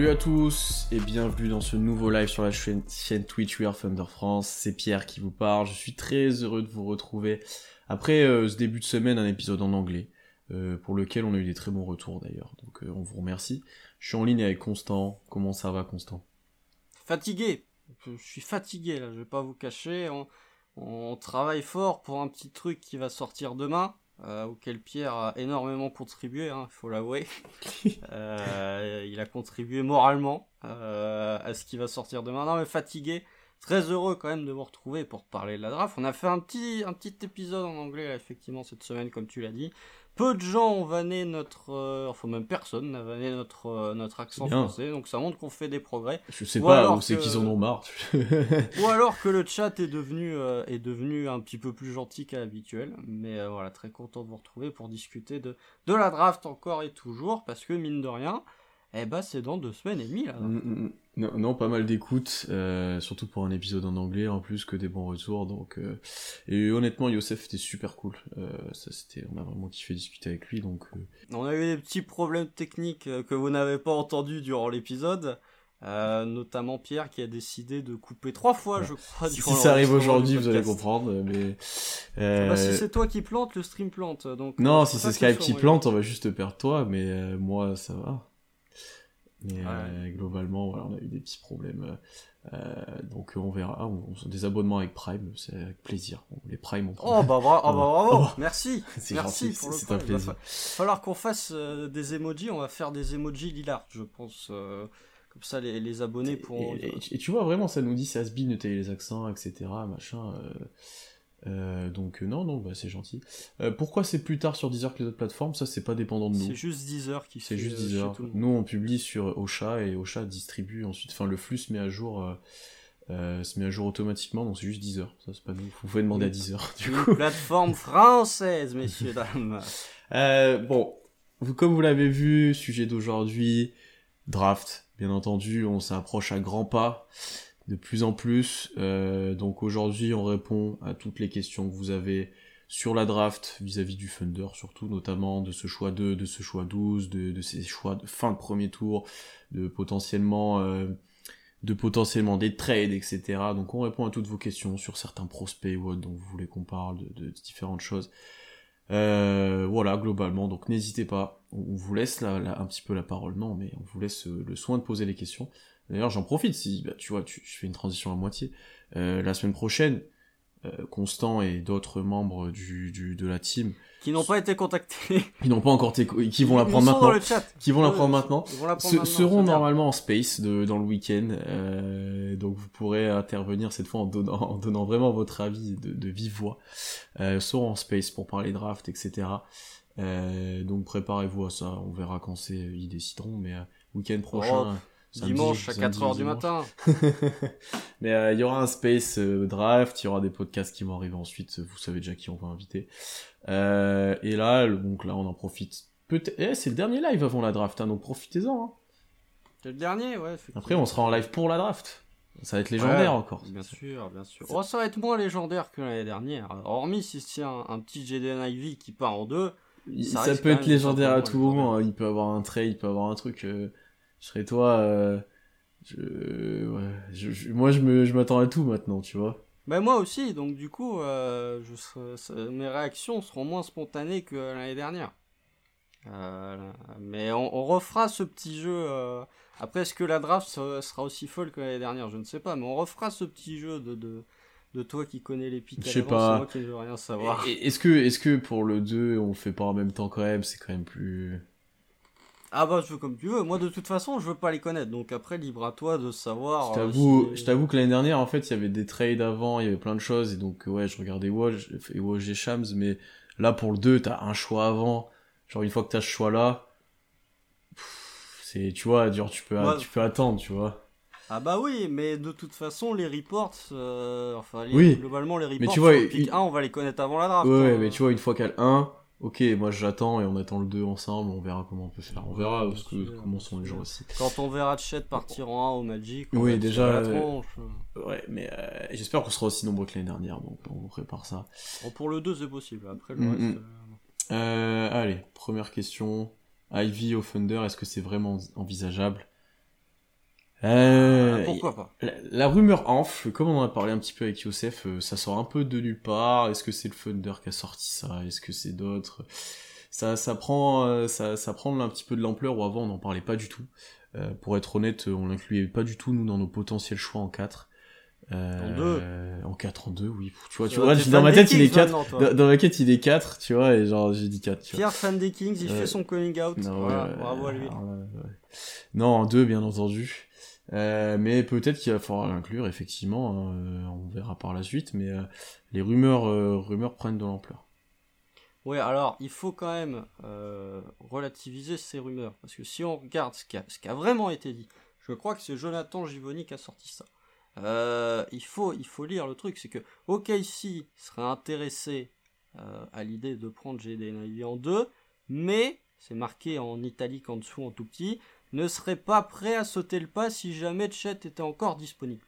Salut à tous et bienvenue dans ce nouveau live sur la chaîne, Twitch We Are Thunder France. C'est Pierre qui vous parle. Je suis très heureux de vous retrouver après euh, ce début de semaine, un épisode en anglais euh, pour lequel on a eu des très bons retours d'ailleurs. Donc euh, on vous remercie. Je suis en ligne avec Constant. Comment ça va, Constant? Fatigué. Je suis fatigué là. Je vais pas vous cacher. on travaille fort pour un petit truc qui va sortir demain. Euh, auquel Pierre a énormément contribué, hein, il faut l'avouer. euh, il a contribué moralement euh, à ce qui va sortir demain. Non mais fatigué, très heureux quand même de vous retrouver pour parler de la draft. On a fait un petit, un petit épisode en anglais là, effectivement cette semaine comme tu l'as dit. Peu de gens ont vanné notre, euh, enfin même personne n'a vanné notre euh, notre accent français, donc ça montre qu'on fait des progrès. Je sais pas où c'est qu'ils en ont marre. ou alors que le chat est devenu euh, est devenu un petit peu plus gentil qu'à l'habituel, mais voilà très content de vous retrouver pour discuter de de la draft encore et toujours parce que mine de rien, eh ben c'est dans deux semaines et demie là. Mm, mm, mm. Non, non, pas mal d'écoute, euh, surtout pour un épisode en anglais en plus que des bons retours. Donc euh, et honnêtement, Youssef était super cool. Euh, ça c'était, on a vraiment kiffé discuter avec lui. Donc on a eu des petits problèmes techniques que vous n'avez pas entendus durant l'épisode. notamment Pierre qui a décidé de couper trois fois, je crois. Si, ça arrive aujourd'hui, vous allez comprendre. Mais bah, si c'est toi qui plante, le stream plante. Donc non, si c'est Skype qui plante, on va juste perdre toi. Mais moi, ça va. Mais euh, globalement, voilà, on a eu des petits problèmes. Euh, donc on verra. Ah, on, des abonnements avec Prime, c'est avec plaisir. les Prime, on Oh bah, bra oh, bah bravo, oh. merci, C'est un plaisir. Il va falloir qu'on fasse euh, des emojis. On va faire des emojis lilas, je pense. comme ça, les, les abonnés pourront. Et, et, tu vois vraiment, ça nous dit c'est Asbin de les accents, etc. Machin. Euh, donc euh, non, non, bah, c'est gentil. Euh, pourquoi c'est plus tard sur Deezer que les autres plateformes? Ça, c'est pas dépendant de nous. C'est juste Deezer qui C'est juste Deezer. Nous, on publie sur Ocha et Ocha distribue ensuite. Enfin, le flux se met à jour. se met à jour automatiquement, donc c'est juste Deezer. Ça, c'est pas nous. Vous pouvez demander à Deezer. Du Une plateforme française, messieurs, dames. bon, vous, comme vous l'avez vu, sujet d'aujourd'hui, draft. Bien entendu, on s'approche à grands pas de plus en plus. Euh, donc aujourd'hui, on répond à toutes les questions que vous avez sur la draft vis-à-vis du Thunder, surtout notamment de ce choix 2, de ce choix 12, de, de ces choix de fin de premier tour, de potentiellement euh, de potentiellement des trades, etc. Donc on répond à toutes vos questions sur certains prospects ou autres dont vous voulez qu'on parle, de, différentes choses. Euh, voilà, globalement, donc n'hésitez pas, on vous laisse un petit peu la parole, non, mais on vous laisse le soin de poser les questions. D'ailleurs, j'en profite si, bah, tu vois, tu, je fais une transition à moitié. Euh, la semaine prochaine, euh, Constant et d'autres membres du, du, de la team qui n'ont pas été contactés, qui n'ont pas encore été, qui vont la prendre maintenant, qui vont la prendre maintenant, seront normalement en space de, dans le week-end. Euh, donc vous pourrez intervenir cette fois en donnant, en donnant vraiment votre avis de, de vive voix. Euh, seront en space pour parler draft, etc. Euh, donc préparez-vous à ça. On verra quand c'est ils décideront, mais euh, week-end prochain. Dimanche à 4h du matin. Mais euh, il y aura un space euh, draft, il y aura des podcasts qui vont arriver ensuite, vous savez déjà qui on va inviter. Euh, et là, donc là on en profite. Peut-être, eh, c'est le dernier live avant la draft, hein, donc profitez-en. Hein. C'est le dernier, ouais. Après, on sera en live pour la draft. Ça va être légendaire encore. Bien sûr, bien sûr. Oh, ça va être moins légendaire que l'année dernière. Hormis si c'est un, un, petit GDN IV qui part en deux. Ça, peut être légendaire à tout moment. Hein. Il peut avoir un trade, il peut avoir un truc je serais toi euh, je, ouais, je, moi je me je m'attends à tout maintenant tu vois. Ben moi aussi donc du coup euh, je mes réactions seront moins spontanées que l'année dernière. Euh, mais on, on, refera ce petit jeu après est-ce que la draft sera aussi folle que l'année dernière? Je ne sais pas mais on refera ce petit jeu de, de de toi qui connais les pics je sais pas. moi qui veux rien savoir. Est-ce que est-ce que pour le 2 on le fait pas en même temps quand même? C'est quand même plus ah bah je veux comme tu veux. Moi de toute façon je veux pas les connaître. Donc après libre à toi de savoir. Je t'avoue, euh, je t'avoue que l'année dernière en fait il y avait des trades avant, il y avait plein de choses et donc ouais je regardais Woj et Woj et Shams mais là pour le 2 t'as un choix avant. Genre une fois que t'as ce choix là, c'est tu vois genre tu peux tu peux attendre tu vois. Ah bah oui, mais de toute façon, les reports, euh, enfin, oui. globalement, les reports, mais tu vois, 1, on va les connaître avant la draft. Ouais, hein. mais tu vois, une fois qu'elle 1, ok, moi j'attends et on attend le 2 ensemble, on verra comment on peut faire. On verra parce que, comment sont les gens aussi. Quand on verra Chet partir en 1 au Magic, oui, déjà. Euh, ouais, mais euh, j'espère qu'on sera aussi nombreux que l'année dernière, donc on prépare ça. Bon, pour le 2, c'est possible. Après, le reste. Euh, euh... allez, première question. Ivy au Thunder, est-ce que c'est vraiment envisageable? Euh, pourquoi pas la, la rumeur enfle, comme on en a parlé un petit peu avec Youssef, euh, ça sort un peu de nulle part. Est-ce que c'est le Thunder qui a sorti ça? Est-ce que c'est d'autres? Ça, ça prend, euh, ça, ça prend un petit peu de l'ampleur où avant on n'en parlait pas du tout. Euh, pour être honnête, on l'incluait pas du tout nous dans nos potentiels choix en 4. Euh, en 4, en 2, oui. Tu vois, tu vois, t'es dans ma tête il est Kings 4. maintenant, toi. Dans, dans ma tête il est 4, tu vois, et genre j'ai dit 4. Tu vois. Pierre, fan des Kings, il fait son coming out. Non, Voilà, ouais, bravo à lui. alors là, ouais. Non, en deux, bien entendu. Euh, mais peut-être qu'il va falloir l'inclure, effectivement. hein, euh, on verra par la suite. Mais euh, les rumeurs, rumeurs prennent de l'ampleur. Ouais, alors il faut quand même relativiser ces rumeurs. Parce que si on regarde ce qui a, vraiment été dit, je crois que c'est Jonathan Givoni qui a sorti ça. Il, faut, il faut lire le truc, c'est que OKC serait intéressé à l'idée de prendre Ivey en deux, mais, c'est marqué en italique en dessous en tout petit, ne serait pas prêt à sauter le pas si jamais Chet était encore disponible.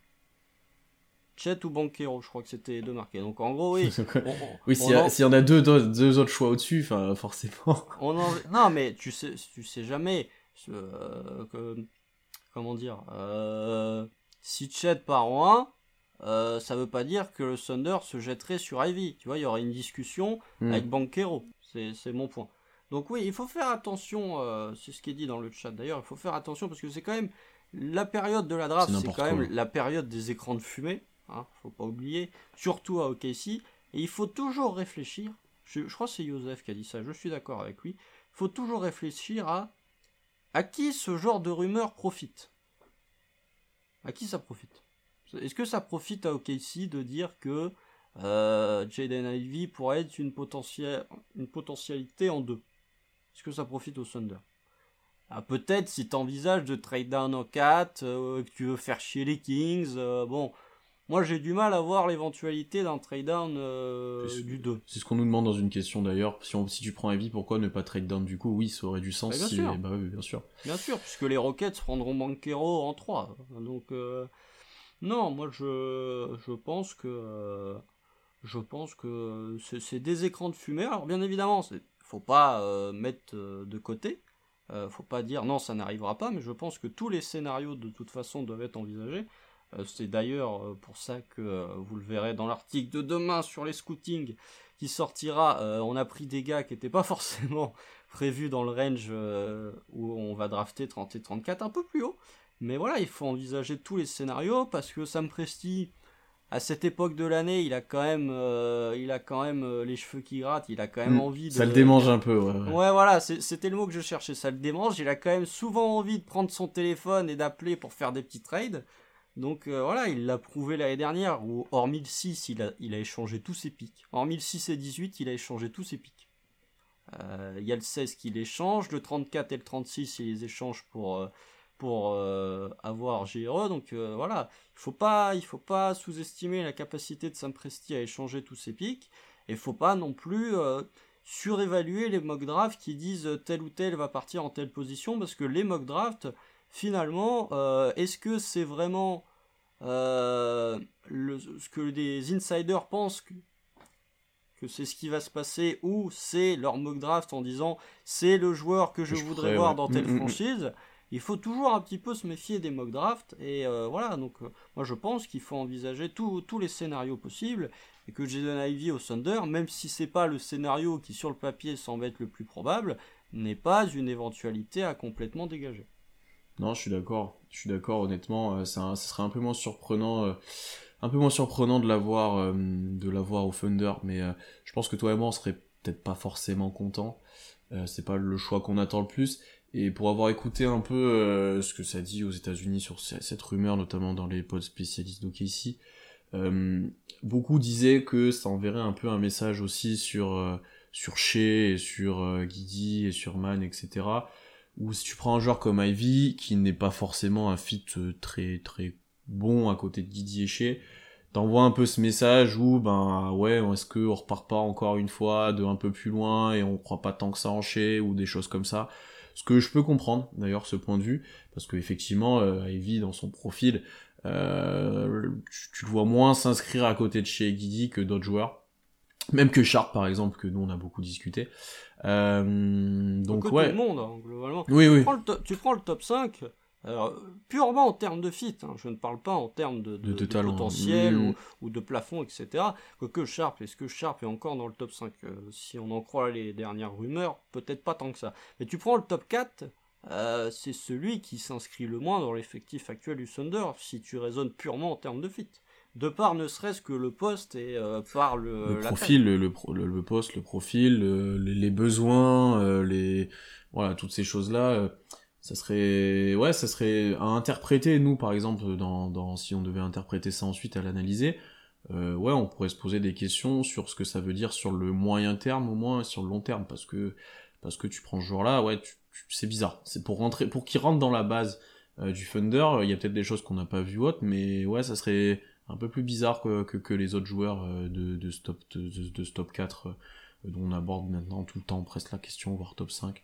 Chet ou Banquero, je crois que c'était deux marqués. Donc en gros, oui. on- oui, s'il y, en- s'il y en a deux, deux, deux autres choix au-dessus, forcément. on en... Non, mais tu sais, tu sais jamais. euh, que- comment dire euh, Si Chet part en 1, euh, ça veut pas dire que le Thunder se jetterait sur Ivy. Tu vois, il y aurait une discussion Hmm. avec Banquero. C'est mon point. Donc oui, il faut faire attention, euh, c'est ce qui est dit dans le chat d'ailleurs, il faut faire attention parce que c'est quand même la période de la draft, C'est quand même la période des écrans de fumée, hein, faut pas oublier, surtout à OKC, et il faut toujours réfléchir, je, je crois que c'est Joseph qui a dit ça, je suis d'accord avec lui, il faut toujours réfléchir à à qui ce genre de rumeur profite. À qui ça profite? Est-ce que ça profite à OKC de dire que euh, Jaden Ivey pourrait être une, potentielle, une potentialité en deux? Est-ce que ça profite au Thunder? Ah, Peut-être si tu envisages de trade down en 4, euh, que tu veux faire chier les Kings. euh, bon, moi j'ai du mal à voir l'éventualité d'un trade down euh, C'est- du 2. C'est ce qu'on nous demande dans une question d'ailleurs. Si, on- si tu prends Heavy, pourquoi ne pas trade down du coup? Oui, ça aurait du sens. Bah, bien si... sûr. Bah oui, bien sûr. Bien sûr, puisque les Rockets prendront Banquero en 3. Donc, non, moi je, je pense que. je pense que c'est c'est des écrans de fumée. Alors, bien évidemment, il faut pas euh, mettre euh, de côté. Euh, faut pas dire non, ça n'arrivera pas, mais je pense que tous les scénarios de toute façon doivent être envisagés. Euh, c'est d'ailleurs pour ça que vous le verrez dans l'article de demain sur les scootings qui sortira. on a pris des gars qui n'étaient pas forcément prévus dans le range où on va drafter 30 et 34, un peu plus haut. Mais voilà, il faut envisager tous les scénarios parce que Sam Presti, à cette époque de l'année, il a quand même, euh, il a quand même euh, les cheveux qui grattent, il a quand même Mm. envie de. Ça le démange un peu, ouais. ouais. Ouais, voilà, c'était le mot que je cherchais, ça le démange. Il a quand même souvent envie de prendre son téléphone et d'appeler pour faire des petits trades. Donc euh, voilà, il l'a prouvé l'année dernière, où hormis le 6, il a, il a échangé tous ses pics. Hormis le 6 et 18, il a échangé tous ses pics. Il y a le 16 qu'il échange, le 34 et le 36, il les échange pour, pour euh, avoir GRE. Donc euh, voilà, il faut pas, il faut pas sous-estimer la capacité de Sam Presti à échanger tous ses pics. Et faut pas non plus euh, surévaluer les mock drafts qui disent tel ou tel va partir en telle position parce que les mock drafts finalement est-ce que c'est vraiment le- ce que les insiders pensent que, que c'est ce qui va se passer ou c'est leur mock draft en disant c'est le joueur que je, Je voudrais voir ouais. dans telle Mm, mm, mm. franchise? Il faut toujours un petit peu se méfier des mock drafts et euh, voilà donc euh, moi je pense qu'il faut envisager tous les scénarios possibles et que Jason Ivy au Thunder même si c'est pas le scénario qui sur le papier semble être le plus probable n'est pas une éventualité à complètement dégager Non, je suis d'accord. Je suis d'accord, honnêtement. euh, ça, ça serait un peu moins surprenant, un peu moins surprenant de l'avoir, au Thunder. Mais je pense que toi et moi, on serait peut-être pas forcément contents. C'est pas le choix qu'on attend le plus. Et pour avoir écouté un peu euh, ce que ça dit aux États-Unis sur ce- cette rumeur, notamment dans les pods spécialistes d'OKC, euh, beaucoup disaient que ça enverrait un peu un message aussi sur euh, sur Shea et sur euh, Guidi et sur Man, etc ou si tu prends un joueur comme Ivy, qui n'est pas forcément un fit euh, très très bon à côté de Guidi et Shea, t'envoies un peu ce message où, ben ouais, est-ce qu'on repart pas encore une fois de un peu plus loin et on croit pas tant que ça en Shea, ou des choses comme ça? Ce que je peux comprendre, d'ailleurs, ce point de vue, parce que effectivement, euh, Ivy, dans son profil, euh, tu, tu le vois moins s'inscrire à côté de et Guidi que d'autres joueurs. Même que Sharp, par exemple, que nous on a beaucoup discuté. Euh, donc ouais. tout le monde hein, globalement Oui, oui. prends, le tu prends le top 5, Alors, purement en termes de fit, hein, je ne parle pas en termes de, De- de de talent. potentiel ou, ou de plafond, etc. Quoique Sharp, est-ce que Sharp est encore dans le top 5 Euh, Si on en croit les dernières rumeurs, peut-être pas tant que ça. Mais tu prends le top 4, euh, c'est celui qui s'inscrit le moins dans l'effectif actuel du Thunder, si tu raisonnes purement en termes de fit. De part ne serait-ce que le poste et euh, par le, le profil, le, le, pro- le- le poste, le profil, le- les, les besoins, les voilà toutes ces choses là. Ça serait ouais, ça serait à interpréter nous par exemple dans, dans si on devait interpréter ça ensuite à l'analyser. euh, ouais, on pourrait se poser des questions sur ce que ça veut dire sur le moyen terme au moins sur le long terme parce que parce que tu prends ce joueur là, ouais, tu- tu- c'est bizarre. C'est pour rentrer pour qu'il rentre dans la base euh, du Thunder, il y a peut-être des choses qu'on n'a pas vues autres, mais ouais, ça serait un peu plus bizarre que, que, que les autres joueurs euh, de, de, ce top, de, de, top 4 euh, dont on aborde maintenant tout le temps presque la question, voire top 5.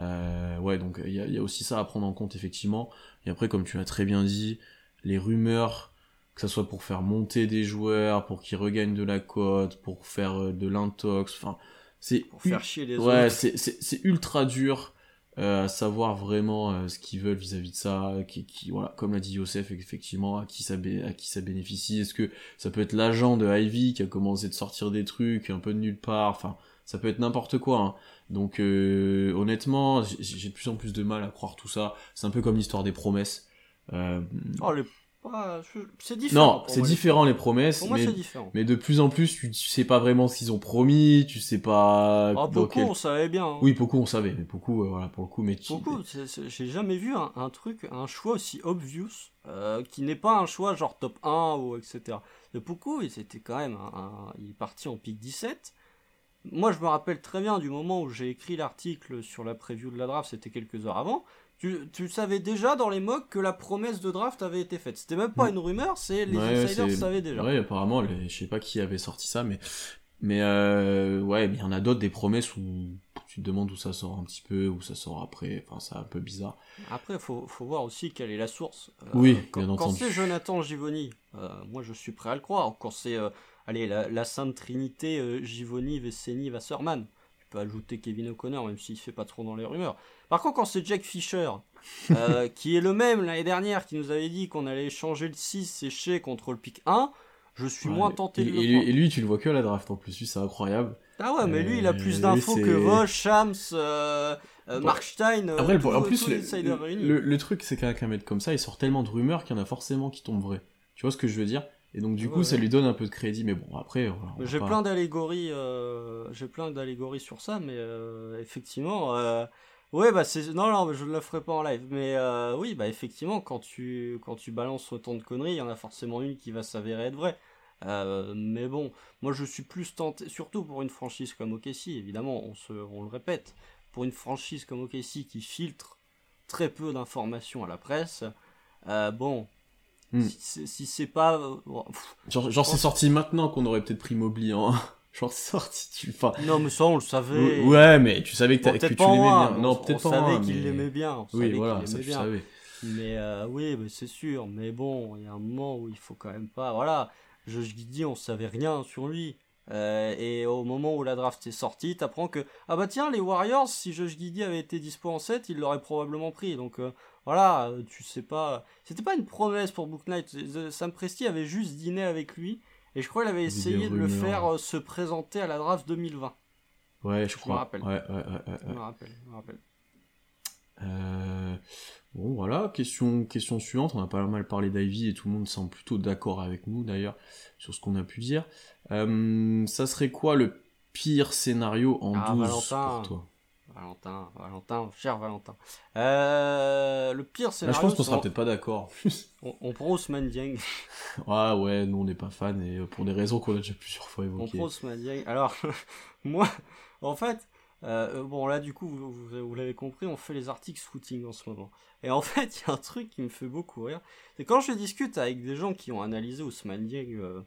Euh, ouais, donc il y a, y a aussi ça à prendre en compte effectivement. Et après, comme tu l'as très bien dit, les rumeurs, que ça soit pour faire monter des joueurs, pour qu'ils regagnent de la cote, pour faire euh, de l'intox, enfin, c'est Pour faire chier les ouais, autres. c'est ultra dur euh, à savoir vraiment euh, ce qu'ils veulent vis-à-vis de ça, qui, qui voilà, comme l'a dit Youssef, effectivement, à qui ça à qui ça bénéficie. Est-ce que ça peut être l'agent de Ivy qui a commencé de sortir des trucs un peu de nulle part, enfin, ça peut être n'importe quoi. Hein. Donc euh, honnêtement, j'ai de plus en plus de mal à croire tout ça. C'est un peu comme l'histoire des promesses. Euh, Oh, les- ah, c'est différent. non, c'est différent les promesses, Pour moi, mais c'est différent. mais de plus en plus, tu, tu sais pas vraiment ce qu'ils ont promis, tu sais pas. Ah, beaucoup, quel- on savait bien. hein. Oui, beaucoup on savait, mais beaucoup, euh, voilà, pour le coup, mais tu- Beaucoup, j'ai jamais vu un, un truc, un choix aussi obvious, qui n'est pas un choix genre top 1 ou etc. De beaucoup, ils étaient quand même, un, un- il est parti en pick 17. Moi, je me rappelle très bien du moment où j'ai écrit l'article sur la preview de la draft, c'était quelques heures avant. Tu, tu savais déjà dans les mocks que la promesse de draft avait été faite. C'était même pas une rumeur, c'est les Ouais, savaient déjà. Ouais, apparemment, les- je sais pas qui avait sorti ça, mais mais euh, ouais, mais il y en a d'autres des promesses où tu te demandes où ça sort un petit peu, où ça sort après. Enfin, c'est un peu bizarre. Après, faut, faut voir aussi quelle est la source. Euh, Oui, quand, bien quand entendu. c'est Jonathan Givoni, euh, moi je suis prêt à le croire. Quand c'est, allez, la, la sainte trinité euh, Givoni, Vesseni, Wasserman. Tu peux ajouter Kevin O'Connor, même s'il fait pas trop dans les rumeurs. Par contre, quand c'est Jack Fisher, euh, qui est le même l'année dernière, qui nous avait dit qu'on allait échanger le 6 séché contre le pick 1, je suis Ouais, moins tenté et, de le et lui, croire. et lui, tu le vois que à la draft en plus, lui, c'est incroyable. Ah ouais, mais lui, il a Euh, plus d'infos que Vosch, Shams, euh, euh, Bon. Mark Stein, Après, en plus, le, le, le truc, c'est qu'avec un mec comme ça, il sort tellement de rumeurs qu'il y en a forcément qui tombent vraies. Tu vois ce que je veux dire? Et donc, du Ouais, coup, ça ouais. lui donne un peu de crédit, mais bon, après, voilà, J'ai pas- plein d'allégories, euh, j'ai plein d'allégories sur ça, mais euh, effectivement, euh, ouais, bah c'est non, non, je ne la ferai pas en live, mais oui, bah effectivement, quand tu quand tu balances autant de conneries, il y en a forcément une qui va s'avérer être vraie. Mais bon, moi je suis plus tenté, surtout pour une franchise comme OKC, évidemment, on se, on le répète, pour une franchise comme OKC qui filtre très peu d'informations à la presse, bon, Hmm. si c'est- si c'est pas, euh, Genre, genre c'est sorti maintenant qu'on aurait peut-être pris Mobley, hein. Genre, c'est sorti, tu... Enfin, non mais ça on le savait. Ouais, mais tu savais que, Bon, que tu l'aimais bien. on- Non, on peut-être pas en savait qu'il mais- l'aimait bien. on Oui, voilà, ça tu bien. savais. Mais euh, oui, mais c'est sûr. Mais bon, il y a un moment où il faut quand même pas. Voilà, je dis, on savait rien sur lui. Euh, et au moment où la draft est sortie, t'apprends que ah bah tiens les Warriors, si Josh Giddy avait été dispo en 7, il l'aurait probablement pris. Donc euh, voilà, euh, tu sais pas. C'était pas une promesse pour Book Knight. Euh, Sam Presti avait juste dîné avec lui et je crois qu'il avait essayé de le faire euh, se présenter à la draft 2020. Ouais, je me crois. rappelle. Ouais, ouais, ouais, ouais, Je me rappelle, je me rappelle. Euh, Bon, voilà, question, question suivante. On a pas mal parlé d'Ivy et tout le monde semble plutôt d'accord avec nous d'ailleurs sur ce qu'on a pu dire. Euh, ça serait quoi le pire scénario en Ah, 12 Valentin. pour toi? Valentin, Valentin, cher Valentin. Euh, le pire Là, scénario, je pense qu'on c'est sera on- peut-être pas d'accord. on, on prend Ousmane Dieng. ah ouais, nous on n'est pas fan et euh, pour des raisons qu'on a déjà plusieurs fois On évoquées. prend Ousmane Dieng. Alors, moi, en fait, euh, bon là du coup, vous, vous- vous l'avez compris, on fait les articles footing en ce moment. Et en fait, il y a un truc qui me fait beaucoup rire. C'est quand je discute avec des gens qui ont analysé Ousmane Dieng euh,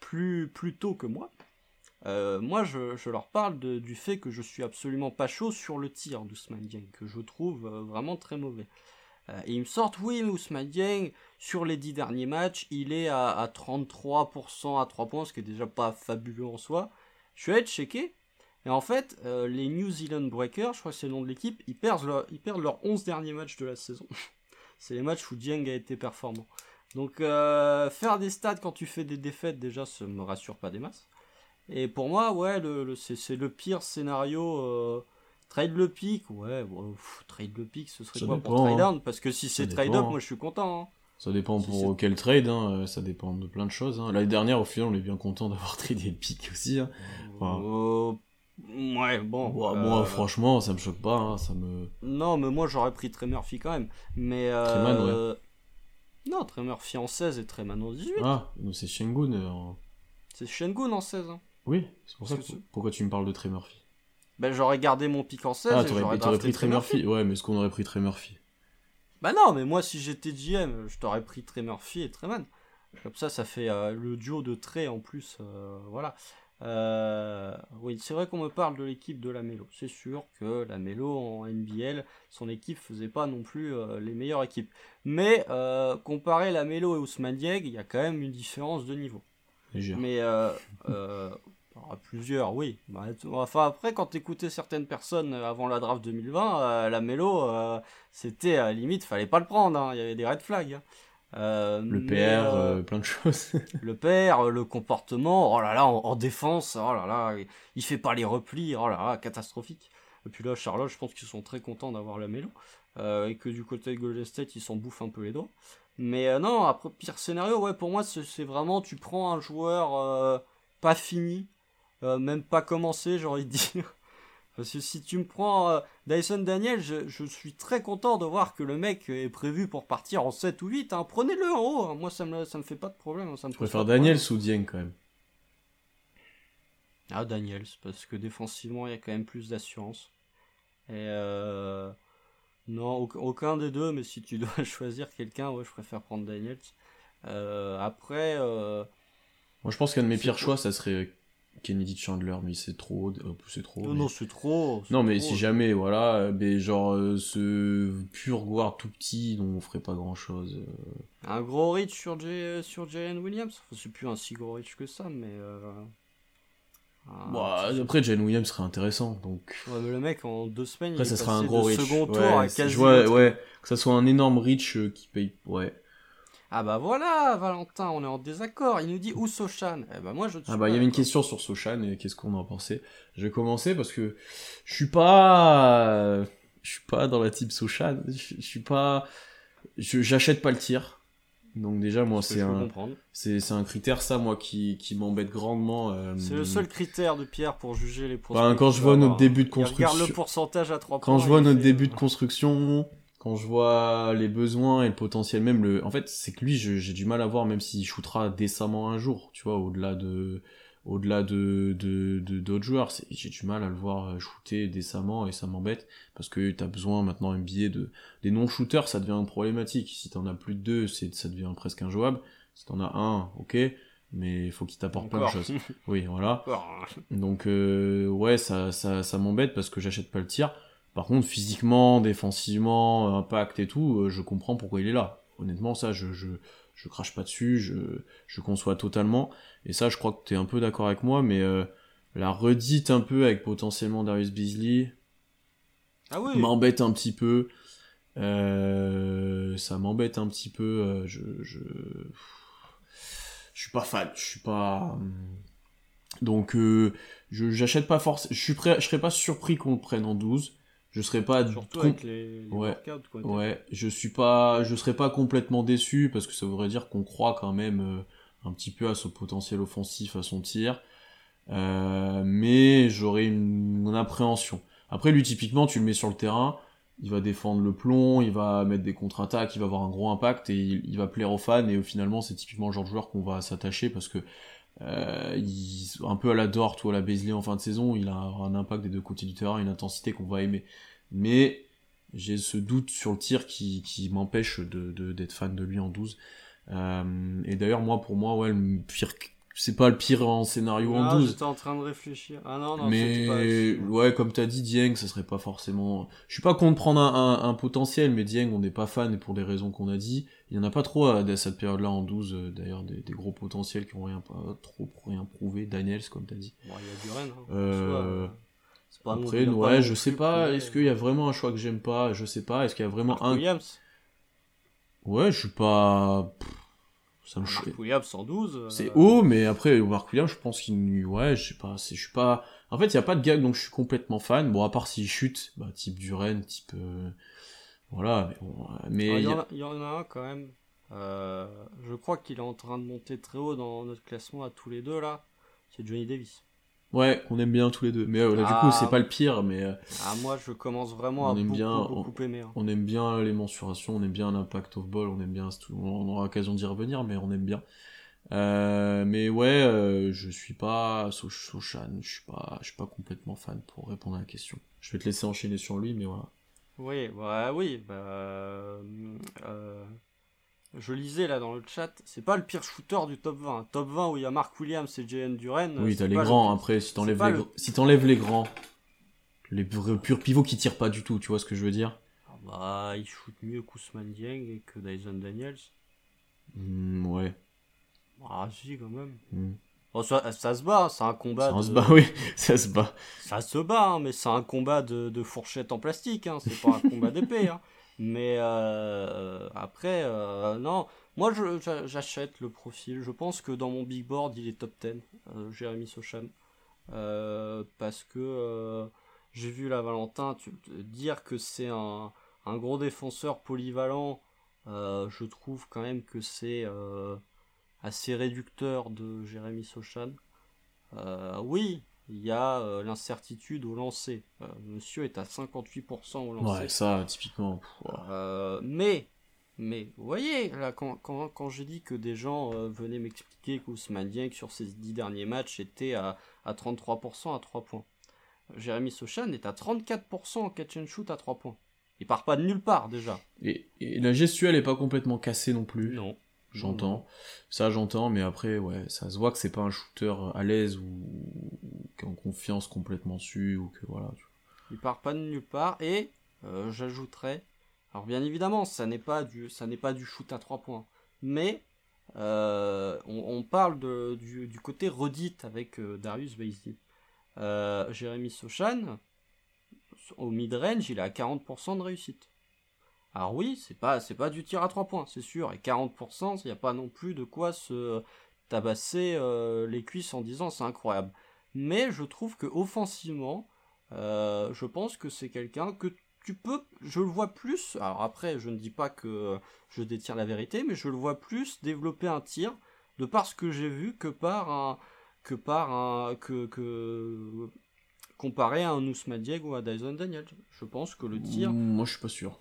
plus, plus tôt que moi. Euh, moi, je, leur parle du fait que je suis absolument pas chaud sur le tir d'Ousmane Dieng, que je trouve euh, vraiment très mauvais. Euh, et ils me sortent, oui, mais Ousmane Dieng, sur les dix derniers matchs, il est à, à 33% à 3 points, ce qui est déjà pas fabuleux en soi. Je suis allé checker, et en fait, euh, les New Zealand Breakers, je crois que c'est le nom de l'équipe, ils perdent, leur, leurs 11 derniers matchs de la saison. c'est les matchs où Dieng a été performant. Donc faire des stats quand tu fais des défaites, déjà, ça me rassure pas des masses. Et pour moi, ouais, le, c'est le pire scénario. Euh, trade le pick, ouais, trade le pick, ce serait quoi pour trade down? Parce que si c'est trade up, moi je suis content. Hein. Ça dépend pour quel trade, hein, euh, ça dépend de plein de choses. Hein. L'année dernière, au final, on est bien content d'avoir tradé le pick aussi. Hein. ouais, bon. Moi, franchement, ça me choque pas. ça me... Non, mais moi, j'aurais pris Trey Murphy quand même. Mais. Euh... ouais. Non, Trey Murphy en 16 et Treyman en 18. Ah, c'est Shengun euh, en. C'est Shengun en 16. Hein. Oui, c'est pour ça que. Pourquoi tu me parles de Trey Murphy? Ben, j'aurais gardé mon pick en 16. Ah, t'aurais pris Trey Murphy. Ouais, mais est-ce qu'on aurait pris Trey Murphy Bah non, mais moi, si j'étais GM, je t'aurais pris Trey Murphy et Treyman. Comme ça, ça fait euh, le duo de Trey en plus. Euh, voilà. Euh, oui, c'est vrai qu'on me parle de l'équipe de la Mélo. C'est sûr que la Mélo en NBL, son équipe faisait pas non plus euh, les meilleures équipes. Mais euh, comparer la Mélo et Ousmane Dieg, il y a quand même une différence de niveau. Mais euh, plusieurs, oui. Bah, enfin après, quand t'écoutais certaines personnes avant la draft 2020, la Mélo, c'était limite, fallait pas le prendre. Hein. Il y avait des red flags. Hein. Euh, le PR, euh, plein de choses. le PR, le comportement, oh là là, en, défense, oh là là, il fait pas les replis, oh là là, catastrophique. Et puis là, Charlotte, je pense qu'ils sont très contents d'avoir la mélo. Euh, et que du côté de Golden State, ils s'en bouffent un peu les doigts. Mais non, après, pire scénario, ouais, pour moi, c'est vraiment, tu prends un joueur pas fini, même pas commencé, j'ai envie de dire. Parce que si tu me prends euh, Dyson Daniel, je, suis très content de voir que le mec est prévu pour partir en 7 ou 8. Hein. Prenez-le en haut, hein. moi ça me, ça me fait pas de problème. Ça me je préfère Daniels ou Dieng quand même Ah, Daniels, parce que défensivement il y a quand même plus d'assurance. Et euh... Non, aucun des deux, mais si tu dois choisir quelqu'un, ouais, je préfère prendre Daniels. Euh, après. Euh, moi je pense qu'un de mes pires choix, ça serait Kennedy Chandler, mais c'est trop, c'est trop. Non, non, c'est trop. Non, mais si jamais, voilà, mais genre euh, ce pur guard tout petit dont on ferait pas grand chose. Euh. Un gros reach sur, J... sur Jalen Williams C'est plus un si gros reach que ça, mais. Euh... bah, après, Jalen Williams serait intéressant, donc. Ouais, mais le mec en deux semaines. Après, ça sera un gros reach. Second tour ouais, à vois, ouais, que ça soit un énorme reach euh, qui paye. Ouais. Ah bah voilà, Valentin, on est en désaccord. Il nous dit où Sochan? Eh bah moi je. Ah bah il y avait une question sur Sochan et qu'est-ce qu'on en pensait? Je vais commencer parce que je suis pas, je suis pas dans la type Sochan. Je, suis pas, j'achète pas le tir. Donc déjà moi c'est un, c'est un critère ça moi qui, qui m'embête grandement. Euh, c'est le seul critère de Pierre pour juger les. Bah, quand je vois notre début de construction. regarde le pourcentage à 3 Quand je vois notre début de construction quand je vois les besoins et le potentiel même le en fait c'est que lui j'ai du mal à voir même s'il shootera décemment un jour tu vois au-delà de au-delà de de d'autres joueurs j'ai du mal à le voir shooter décemment et ça m'embête parce que t'as besoin maintenant un billet de des non shooters ça devient problématique. Si t'en as plus de deux c'est ça devient presque injouable. Si t'en as un ok mais il faut qu'il t'apporte plein de choses. Oui voilà. Donc euh, ouais ça ça ça m'embête parce que j'achète pas le tir par contre, physiquement, défensivement, impact et tout, euh, je comprends pourquoi il est là. Honnêtement, ça, je, je, je crache pas dessus, je, je conçois totalement. Et ça, je crois que tu es un peu d'accord avec moi, mais euh, la redite un peu avec potentiellement Darius Beasley ah oui. m'embête un petit peu. Euh, ça m'embête un petit peu. je, je, je suis pas fan, je suis pas. Donc, je j'achète pas forcément. Je suis prêt, je serais pas surpris qu'on le prenne en 12 je serais pas surtout avec les, ouais, ouais je suis pas je serais pas complètement déçu parce que ça voudrait dire qu'on croit quand même euh, un petit peu à son potentiel offensif à son tir. Euh, mais j'aurais une, appréhension. Après lui typiquement tu le mets sur le terrain il va défendre le plomb il va mettre des contre-attaques il va avoir un gros impact et il, va plaire aux fans. Et finalement c'est typiquement le genre de joueur qu'on va s'attacher parce que euh, un peu à la Dort ou à la Beasley en fin de saison, il a un impact des deux côtés du terrain, une intensité qu'on va aimer. Mais j'ai ce doute sur le tir qui, qui m'empêche de, d'être fan de lui en 12. Euh, et d'ailleurs, moi, pour moi, ouais, le pire, c'est pas le pire en scénario en 12. J'étais en train de réfléchir. Ah non, non, mais pas ouais, comme t'as dit, Dieng, ça serait pas forcément. Je suis pas contre prendre un, un, potentiel, mais Dieng, on n'est pas fan et pour des raisons qu'on a dit. Il y en a pas trop à, cette période-là en 12, euh, d'ailleurs, des, des, gros potentiels qui ont rien pas trop rien prouvé. Daniels, comme t'as dit. Bon, il y a. Hein. Euh... Après, ouais, je sais pas. Est-ce qu'il y a vraiment un choix que j'aime pas? Je sais pas. Est-ce qu'il y a vraiment un. Williams Ouais, je suis pas. Ça me Mark Williams 112. Euh, c'est haut, mais après, Mark Williams, je pense qu'il. Ouais, je sais pas. Je suis pas. En fait, il y a pas de gag donc je suis complètement fan. Bon, à part s'il chute, bah, type Duren, type. Euh, voilà, mais bon. Mais. Ah, il y, en a un quand même. Euh, je crois qu'il est en train de monter très haut dans notre classement à tous les deux là. C'est Johnny Davis. Ouais, on aime bien tous les deux. Mais là, du coup, c'est ah. pas le pire, mais. Ah, moi, je commence vraiment à aime beaucoup, bien, beaucoup aimer. Hein. On aime bien les mensurations, on aime bien l'impact of ball, on aime bien. On aura l'occasion d'y revenir, mais on aime bien. Euh, mais ouais, euh, je suis pas Sochan, je suis pas, je suis pas complètement fan pour répondre à la question. Je vais te laisser enchaîner sur lui, mais voilà. Oui, bah oui, bah, euh, je lisais là dans le chat, c'est pas le pire shooter du top 20. Top 20 où il y a Mark Williams et JN Duren. Oui, t'as les grands après, si t'enlèves les, si t'enlèves les grands, les purs pivots qui tirent pas du tout, tu vois ce que je veux dire? Ah Bah, il shoot mieux Kousman Dieng que Dyson Daniels. Hmm, ouais. Ah si, quand même. Hmm. ça, se bat, hein, c'est un combat. Ça se bat, oui, ça se bat. Ça se bat, hein, mais c'est un combat de, de fourchette en plastique, hein, c'est pas un combat d'épée. Hein. Mais euh, après, euh, non. Moi, j'achète le profil. Je pense que dans mon big board, il est top 10, euh, Jérémy Sochan. parce que j'ai vu la Valentin dire que c'est un, un, gros défenseur polyvalent. je trouve quand même que c'est assez réducteur de Jérémy Sochan. oui, il y a euh, l'incertitude au lancer. Euh, monsieur est à 58% au lancer. Ouais, ça, typiquement. Euh, mais, mais, vous voyez, là, quand, quand, quand j'ai dit que des gens venaient m'expliquer qu'Ousmane Dieng, sur ses 10 derniers matchs, était à, à 33% à 3 points. Jérémy Sochan est à 34% en catch and shoot à 3 points. Il part pas de nulle part déjà. Et, et la gestuelle est pas complètement cassée non plus. Non. J'entends. Ça, j'entends, mais après, ouais, ça se voit que c'est pas un shooter à l'aise ou, en confiance complètement dessus, ou que. Il part pas de nulle part, et euh, j'ajouterais, alors bien évidemment, ça n'est pas du, ça n'est pas du shoot à trois points, mais euh, on, parle du, côté redite avec euh, Darius Baisley. Jérémy Sochan, au mid-range, il est à 40% de réussite. Alors oui, c'est pas c'est pas du tir à 3 points, c'est sûr, et 40%, il n'y a pas non plus de quoi se tabasser euh, les cuisses en disant c'est incroyable. Mais je trouve que offensivement, euh, je pense que c'est quelqu'un que tu peux, je le vois plus. Alors après, je ne dis pas que je détiens la vérité, mais je le vois plus développer un tir de par ce que j'ai vu que par un que par un que, que comparé à un Ousmane Diego ou à Dyson Daniel. Je pense que le tir. Moi, je suis pas sûr.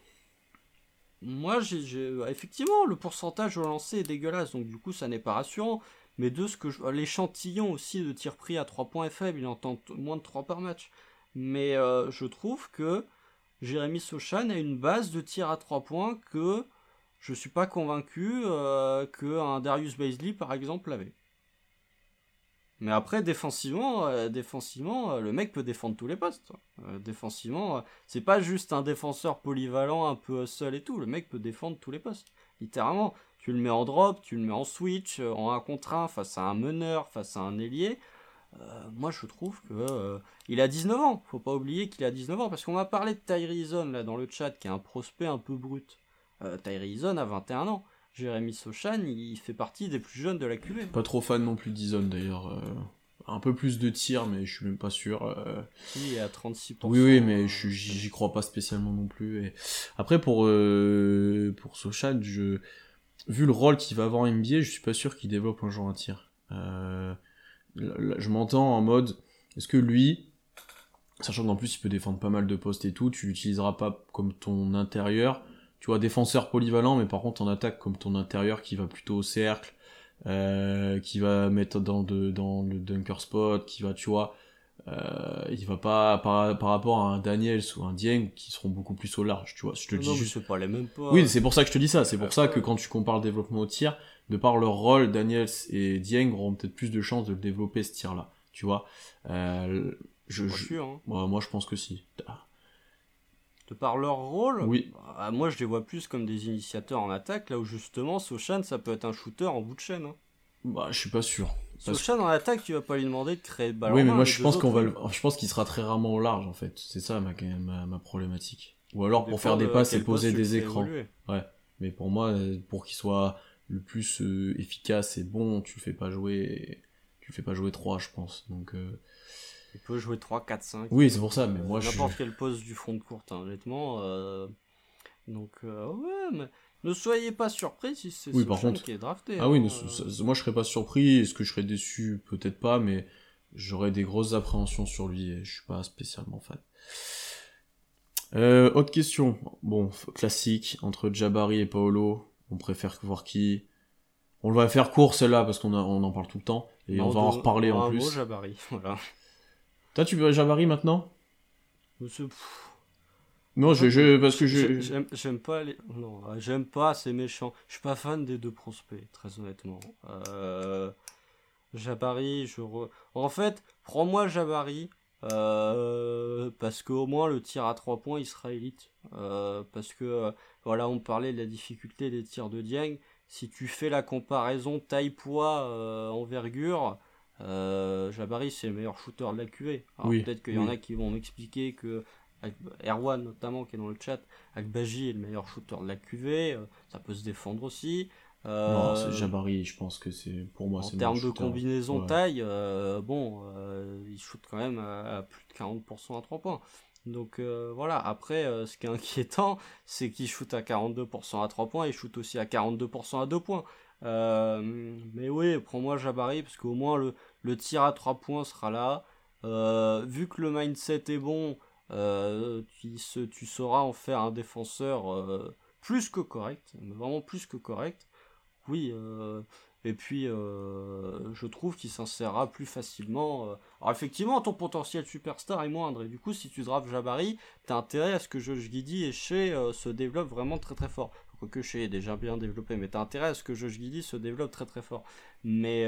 Moi, j'ai, effectivement, le pourcentage au lancer est dégueulasse, donc du coup, ça n'est pas rassurant. Mais de ce que l'échantillon aussi de tir pris à 3 points est faible, il en tente moins de 3 par match. Mais euh, je trouve que Jérémy Sochan a une base de tir à 3 points que je suis pas convaincu euh, qu'un Darius Baisley, par exemple, avait. Mais après, défensivement, euh, défensivement, euh, le mec peut défendre tous les postes. Défensivement, c'est pas juste un défenseur polyvalent, un peu seul et tout. Le mec peut défendre tous les postes. Littéralement, tu le mets en drop, tu le mets en switch, en 1 contre 1, face à un meneur, face à un ailier. moi, je trouve que il a 19 ans. Faut pas oublier qu'il a 19 ans parce qu'on m'a parlé de Tyree là dans le chat, qui est un prospect un peu brut. Tyree a 21 ans. Jérémy Sochan, il fait partie des plus jeunes de la QV. Pas trop fan non plus d'Ison d'ailleurs. Euh, un peu plus de tir, mais je suis même pas sûr. Euh... est à 36%. Oui, oui, mais j'y crois pas spécialement non plus. Et... Après, pour, euh, pour Sochan, je... vu le rôle qu'il va avoir en NBA, je suis pas sûr qu'il développe un jour un tir. Euh... je m'entends en mode, est-ce que lui, sachant qu'en plus il peut défendre pas mal de postes et tout, tu l'utiliseras pas comme ton intérieur tu vois, défenseur polyvalent, mais par contre en attaque comme ton intérieur qui va plutôt au cercle, euh, qui va mettre dans, de, dans le dunker spot, qui va, tu vois, euh, il va pas par, par, rapport à un Daniels ou un Dieng qui seront beaucoup plus au large, tu vois. Je te dis juste. pas les mêmes pas. Oui, c'est pour ça que je te dis ça. C'est pour ça que quand tu compares le développement au tir, de par leur rôle, Daniels et Dieng auront peut-être plus de chances de le développer ce tir-là, tu vois. Euh, je, je, hein. moi, je pense que si de par leur rôle, oui. Bah, moi je les vois plus comme des initiateurs en attaque, là où justement Sochan ça peut être un shooter en bout de chaîne. Hein. Bah je suis pas sûr. Sochan en attaque, tu vas pas lui demander de créer le ballon. Oui, mais moi je pense qu'on va, je pense qu'il sera très rarement au large en fait. C'est ça ma, ma, ma, problématique. Ou alors pour faire des passes et poser des écrans. Ouais. Mais pour moi, pour qu'il soit le plus efficace et bon, tu le fais pas jouer, tu le fais pas jouer 3, je pense. Donc, il peut jouer 3, 4, 5. Oui, c'est pour ça, mais moi je. N'importe quel poste du front de courte, hein, honnêtement. Donc, ouais, mais ne soyez pas surpris si c'est oui, par contre... qui est drafté. Ah oui, hein, moi je serais pas surpris. Est-ce que je serais déçu? Peut-être pas, mais j'aurais des grosses appréhensions sur lui et je suis pas spécialement fan. Euh, autre question. Bon, classique, entre Jabari et Paolo, on préfère voir qui? On va faire court celle-là parce qu'on on en parle tout le temps et on va en reparler en plus. Jabari, voilà. Toi, tu veux Jabari maintenant? Non, je, parce que je j'aime pas les non, j'aime pas, c'est méchant. Je suis pas fan des deux prospects, très honnêtement. Euh... Jabari, je en fait, prends-moi Jabari euh, parce qu'au moins le tir à 3 points il sera élite. Euh, parce que euh, voilà, on parlait de la difficulté des tirs de Dieng. Si tu fais la comparaison taille-poids envergure, Jabari c'est le meilleur shooter de la QV. peut-être qu'il y en a qui vont m'expliquer que Erwan notamment qui est dans le chat, Akbaji est le meilleur shooter de la QV, ça peut se défendre aussi. non, c'est Jabari, je pense que c'est pour moi. En termes de combinaison taille, bon, il shoot quand même à, plus de 40% à 3 points. Donc voilà, après, ce qui est inquiétant, c'est qu'il shoot à 42% à 3 points, il shoot aussi à 42% à 2 points. mais oui, prends-moi Jabari, parce qu'au moins le, le, tir à 3 points sera là. vu que le mindset est bon, tu, tu, sauras en faire un défenseur plus que correct, vraiment plus que correct. Oui, euh, et puis euh, je trouve qu'il s'insérera plus facilement. Euh. Alors effectivement, ton potentiel superstar est moindre, et du coup, si tu drafts Jabari, t'as intérêt à ce que Josh Giddy et Shea se développent vraiment très très fort. Quoique Shea est déjà bien développé, mais t'as intérêt à ce que Josh Giddy se développe très très fort. Mais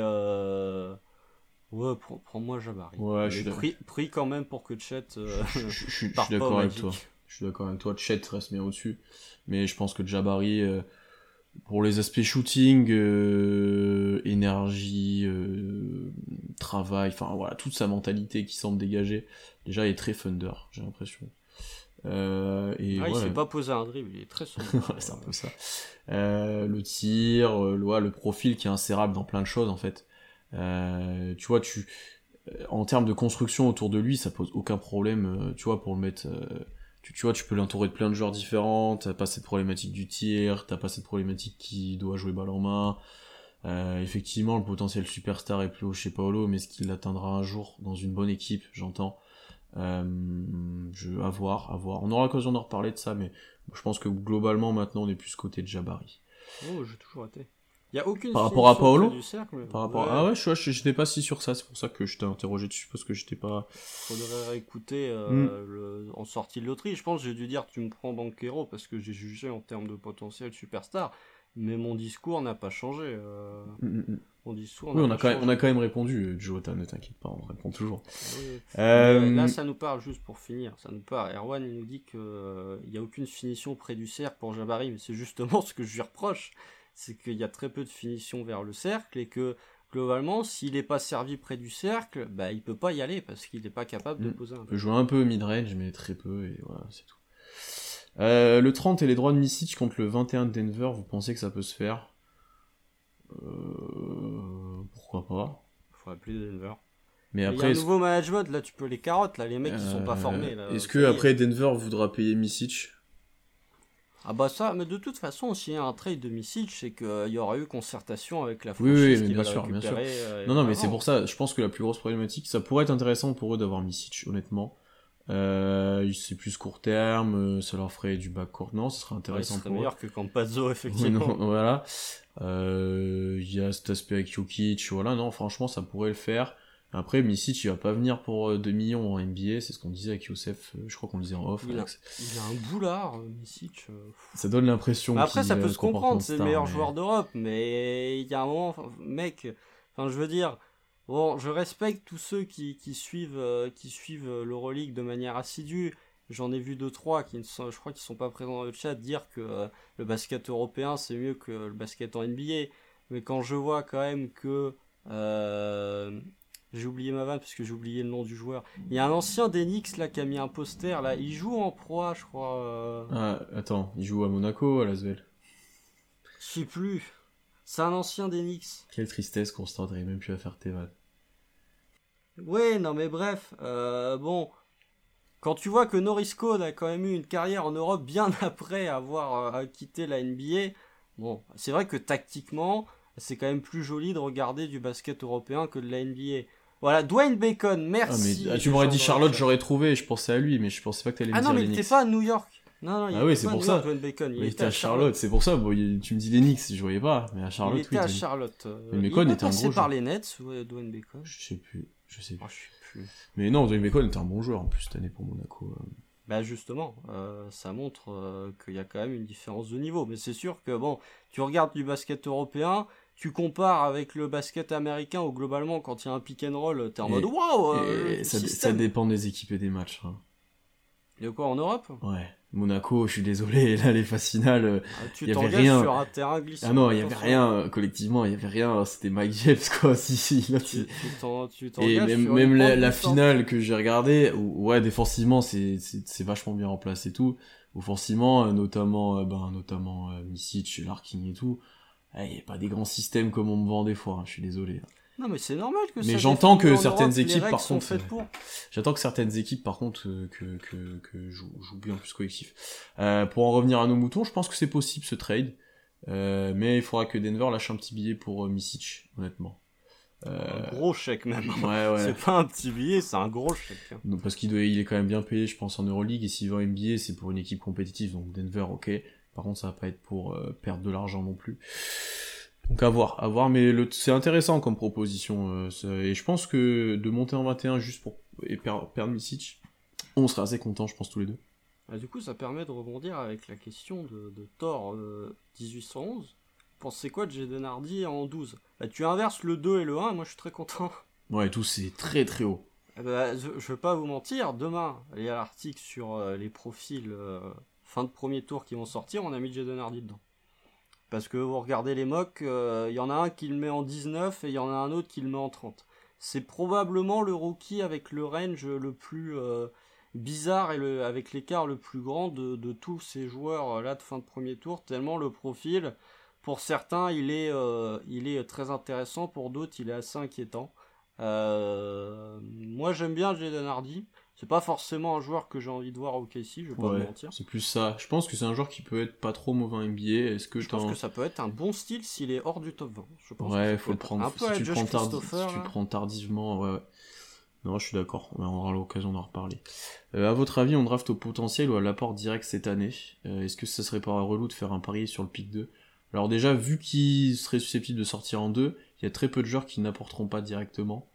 Ouais, prends-moi Jabari. Ouais, je suis pris, quand même pour que Chet. je, suis d'accord avec toi. Je suis d'accord avec toi. Chet reste bien au-dessus. Mais je pense que Jabari, pour les aspects shooting, euh, énergie, euh, travail, enfin voilà, toute sa mentalité qui semble dégager, déjà il est très thunder, j'ai l'impression. Euh, et ah, il s'est pas posé un dribble, il est très thunder. c'est un peu ça. le tir, le, le profil qui est insérable dans plein de choses en fait. Tu vois, tu en termes de construction autour de lui, ça pose aucun problème, tu vois, pour le mettre tu, vois, tu peux l'entourer de plein de joueurs différents, t'as pas cette problématique du tir, t'as pas cette problématique qui doit jouer balle en main. Euh, effectivement, le potentiel superstar est plus haut chez Paolo, mais est-ce qu'il l'atteindra un jour dans une bonne équipe, j'entends. Euh, je, voir. On aura l'occasion d'en reparler de ça, mais je pense que globalement, maintenant, on est plus côté de Jabari. Oh, j'ai toujours été a aucune Par rapport à Paolo Par rapport Ah ouais, je j'étais pas si sûr ça, c'est pour ça que je t'ai interrogé dessus, parce que j'étais pas... Faudrait réécouter euh, hmm. le... en sortie de loterie. Je pense que j'ai dû dire tu me prends Banquero parce que j'ai jugé en termes de potentiel superstar, mais mon discours n'a pas changé. Euh... Hmm, hmm, mon discours oui, on a, quand même, on a quand même répondu, Jota, ne t'inquiète pas, on répond toujours. Euh, là, ça nous parle, juste pour finir, ça nous parle. Erwan, il nous dit qu'il n'y a aucune finition près du cercle pour Jabari, mais c'est justement ce que je lui reproche c'est qu'il y a très peu de finition vers le cercle et que globalement, s'il n'est pas servi près du cercle, bah, il peut pas y aller parce qu'il n'est pas capable de mm. poser un. Il peut jouer un peu mid-range, mais très peu, et voilà, c'est tout. Euh, le 30 et les droits de Misic contre le 21 de Denver, vous pensez que ça peut se faire? Euh, Pourquoi pas Il faut appeler Denver. Mais après, il y a un nouveau management, là tu peux les carottes, là les mecs qui sont pas euh, formés. Est-ce que après Denver voudra payer Misic? Ah bah ça, mais de toute façon, s'il y a un trade de Misic, c'est qu'il y aura eu concertation avec la franchise oui, oui, qui bien sûr, bien sûr. Euh, non, non, mais c'est pour ça, je pense que la plus grosse problématique, ça pourrait être intéressant pour eux d'avoir Misic, honnêtement. Euh, c'est plus court terme, euh, ça leur ferait du bac court. Non, ce serait intéressant ouais, pour meilleur que Campazzo, effectivement. voilà. Euh, il y a cet aspect avec Jokic, voilà, non, franchement, ça pourrait le faire. Après, Misic, il va pas venir pour 2 euh, millions en NBA, c'est ce qu'on disait avec Youssef, euh, je crois qu'on le disait en off. Il, a, un boulard, euh, Misic. Ça donne l'impression. Après, ça peut se comprendre, c'est le meilleur joueur d'Europe, mais il y a un moment, mec, enfin, je veux dire, bon, je respecte tous ceux qui, qui suivent, qui suivent l'Euroleague de manière assidue. J'en ai vu deux trois qui ne sont, je crois sont pas présents dans le chat dire que le basket européen c'est mieux que le basket en NBA. Mais quand je vois quand même que j'ai oublié ma vanne parce que j'ai oublié le nom du joueur. Il y a un ancien d'Enix là qui a mis un poster là. Il joue en proie, je crois. Euh. Ah, attends, il joue à Monaco, à Lasvel. Je sais plus. C'est un ancien d'Enix. Quelle tristesse, Constant, t'arrives même plus à faire tes vannes. Ouais, non mais bref, euh, bon, quand tu vois que Norris Code a quand même eu une carrière en Europe bien après avoir euh, quitté la NBA, bon, c'est vrai que tactiquement, c'est quand même plus joli de regarder du basket européen que de la NBA. Voilà, Dwayne Bacon, merci. Ah, mais, ah, tu m'aurais dit Charlotte, j'aurais trouvé, je pensais à lui, mais je pensais pas que t'allais ah me dire Ah non, mais il était pas à New York. Non, non, il ah oui, c'est pour ça. Dwayne Bacon. Il, était, à Charlotte, c'est pour ça. Bon, tu me dis les Knicks, je voyais pas, mais à Charlotte, il était à Charlotte. Euh, Dwayne Bacon il était un gros par les Nets, Dwayne Bacon. Je sais plus, je sais plus. Oh, je sais plus. Mais non, Dwayne Bacon était un bon joueur en plus cette année pour Monaco. euh. Bah justement, euh, ça montre euh, qu'il y a quand même une différence de niveau. Mais c'est sûr que bon, tu regardes du basket européen, tu compares avec le basket américain où globalement quand il y a un pick and roll, t'es en Et- mode waouh. euh, ça, dépend des équipes et des matchs. hein. A quoi en Europe? Ouais. Monaco, je suis désolé, là les phases finales. euh, Ah, Tu y avait rien. sur un terrain glissant. Ah non, il y avait rien euh, collectivement, il y avait rien. C'était Mike James quoi. Si si. là, Tu, Et même, la, finale que j'ai regardée, où, ouais, défensivement, c'est, vachement bien en place et tout. Offensivement, euh, notamment, euh, ben, notamment, euh, Misic, Larkin et tout. Il n'y a pas des grands systèmes comme on me vend des fois, hein, je suis désolé. Non mais c'est normal que Mais j'entends que certaines Europe, équipes, par contre, euh, pour. J'attends que certaines équipes, par contre, euh, que, que, que jouent, jouent bien plus collectif. Euh, pour en revenir à nos moutons, je pense que c'est possible ce trade. Euh, mais il faudra que Denver lâche un petit billet pour Misic, honnêtement. Un gros chèque même. ouais, ouais. C'est pas un petit billet, c'est un gros chèque. hein. Donc, parce qu'il doit, il est quand même bien payé, je pense, en Euroleague, et s'il va en NBA, c'est pour une équipe compétitive, donc Denver, ok. Par contre, ça va pas être pour euh, perdre de l'argent non plus. Donc à voir, à voir, mais c'est intéressant comme proposition, euh, et je pense que de monter en 21 juste pour et per- perdre Misic, on serait assez contents, je pense, tous les deux. Ah, du coup, ça permet de rebondir avec la question de, de Thor euh, 1811. Pensez quoi de Jaden Hardy en 12 bah, Tu inverses le 2 et le 1, et moi je suis très content. Ouais, tout c'est très très haut. Eh ben, je, je vais pas vous mentir, demain, il y a l'article sur euh, les profils euh, de premier tour qui vont sortir, on a mis Jaden dedans. Parce que vous regardez les mocks, euh, il y en a un qui le met en 19 et il y en a un autre qui le met en 30. C'est probablement le rookie avec le range le plus euh, bizarre et avec l'écart le plus grand de, tous ces joueurs euh, là de fin de premier tour, tellement le profil, pour certains, il est, euh, très intéressant, pour d'autres, il est assez inquiétant. Euh, moi j'aime bien Jaden Hardy. C'est pas forcément un joueur que j'ai envie de voir au KC, je vais pas vous Ouais, mentir. c'est plus ça. Je pense que c'est un joueur qui peut être pas trop mauvais en NBA. Est-ce que Je pense que ça peut être un bon style s'il est hors du top 20. Je pense Ouais, faut le prendre. Un peu si, tu prends tardi- si tu prends tardivement, ouais, ouais. Non, je suis d'accord. On aura l'occasion d'en reparler. Euh, à votre avis, on draft au potentiel ou à l'apport direct cette année? Euh, Est-ce que ça serait pas relou de faire un pari sur le pick 2 Alors déjà, vu qu'il serait susceptible de sortir en 2, il y a très peu de joueurs qui n'apporteront pas directement.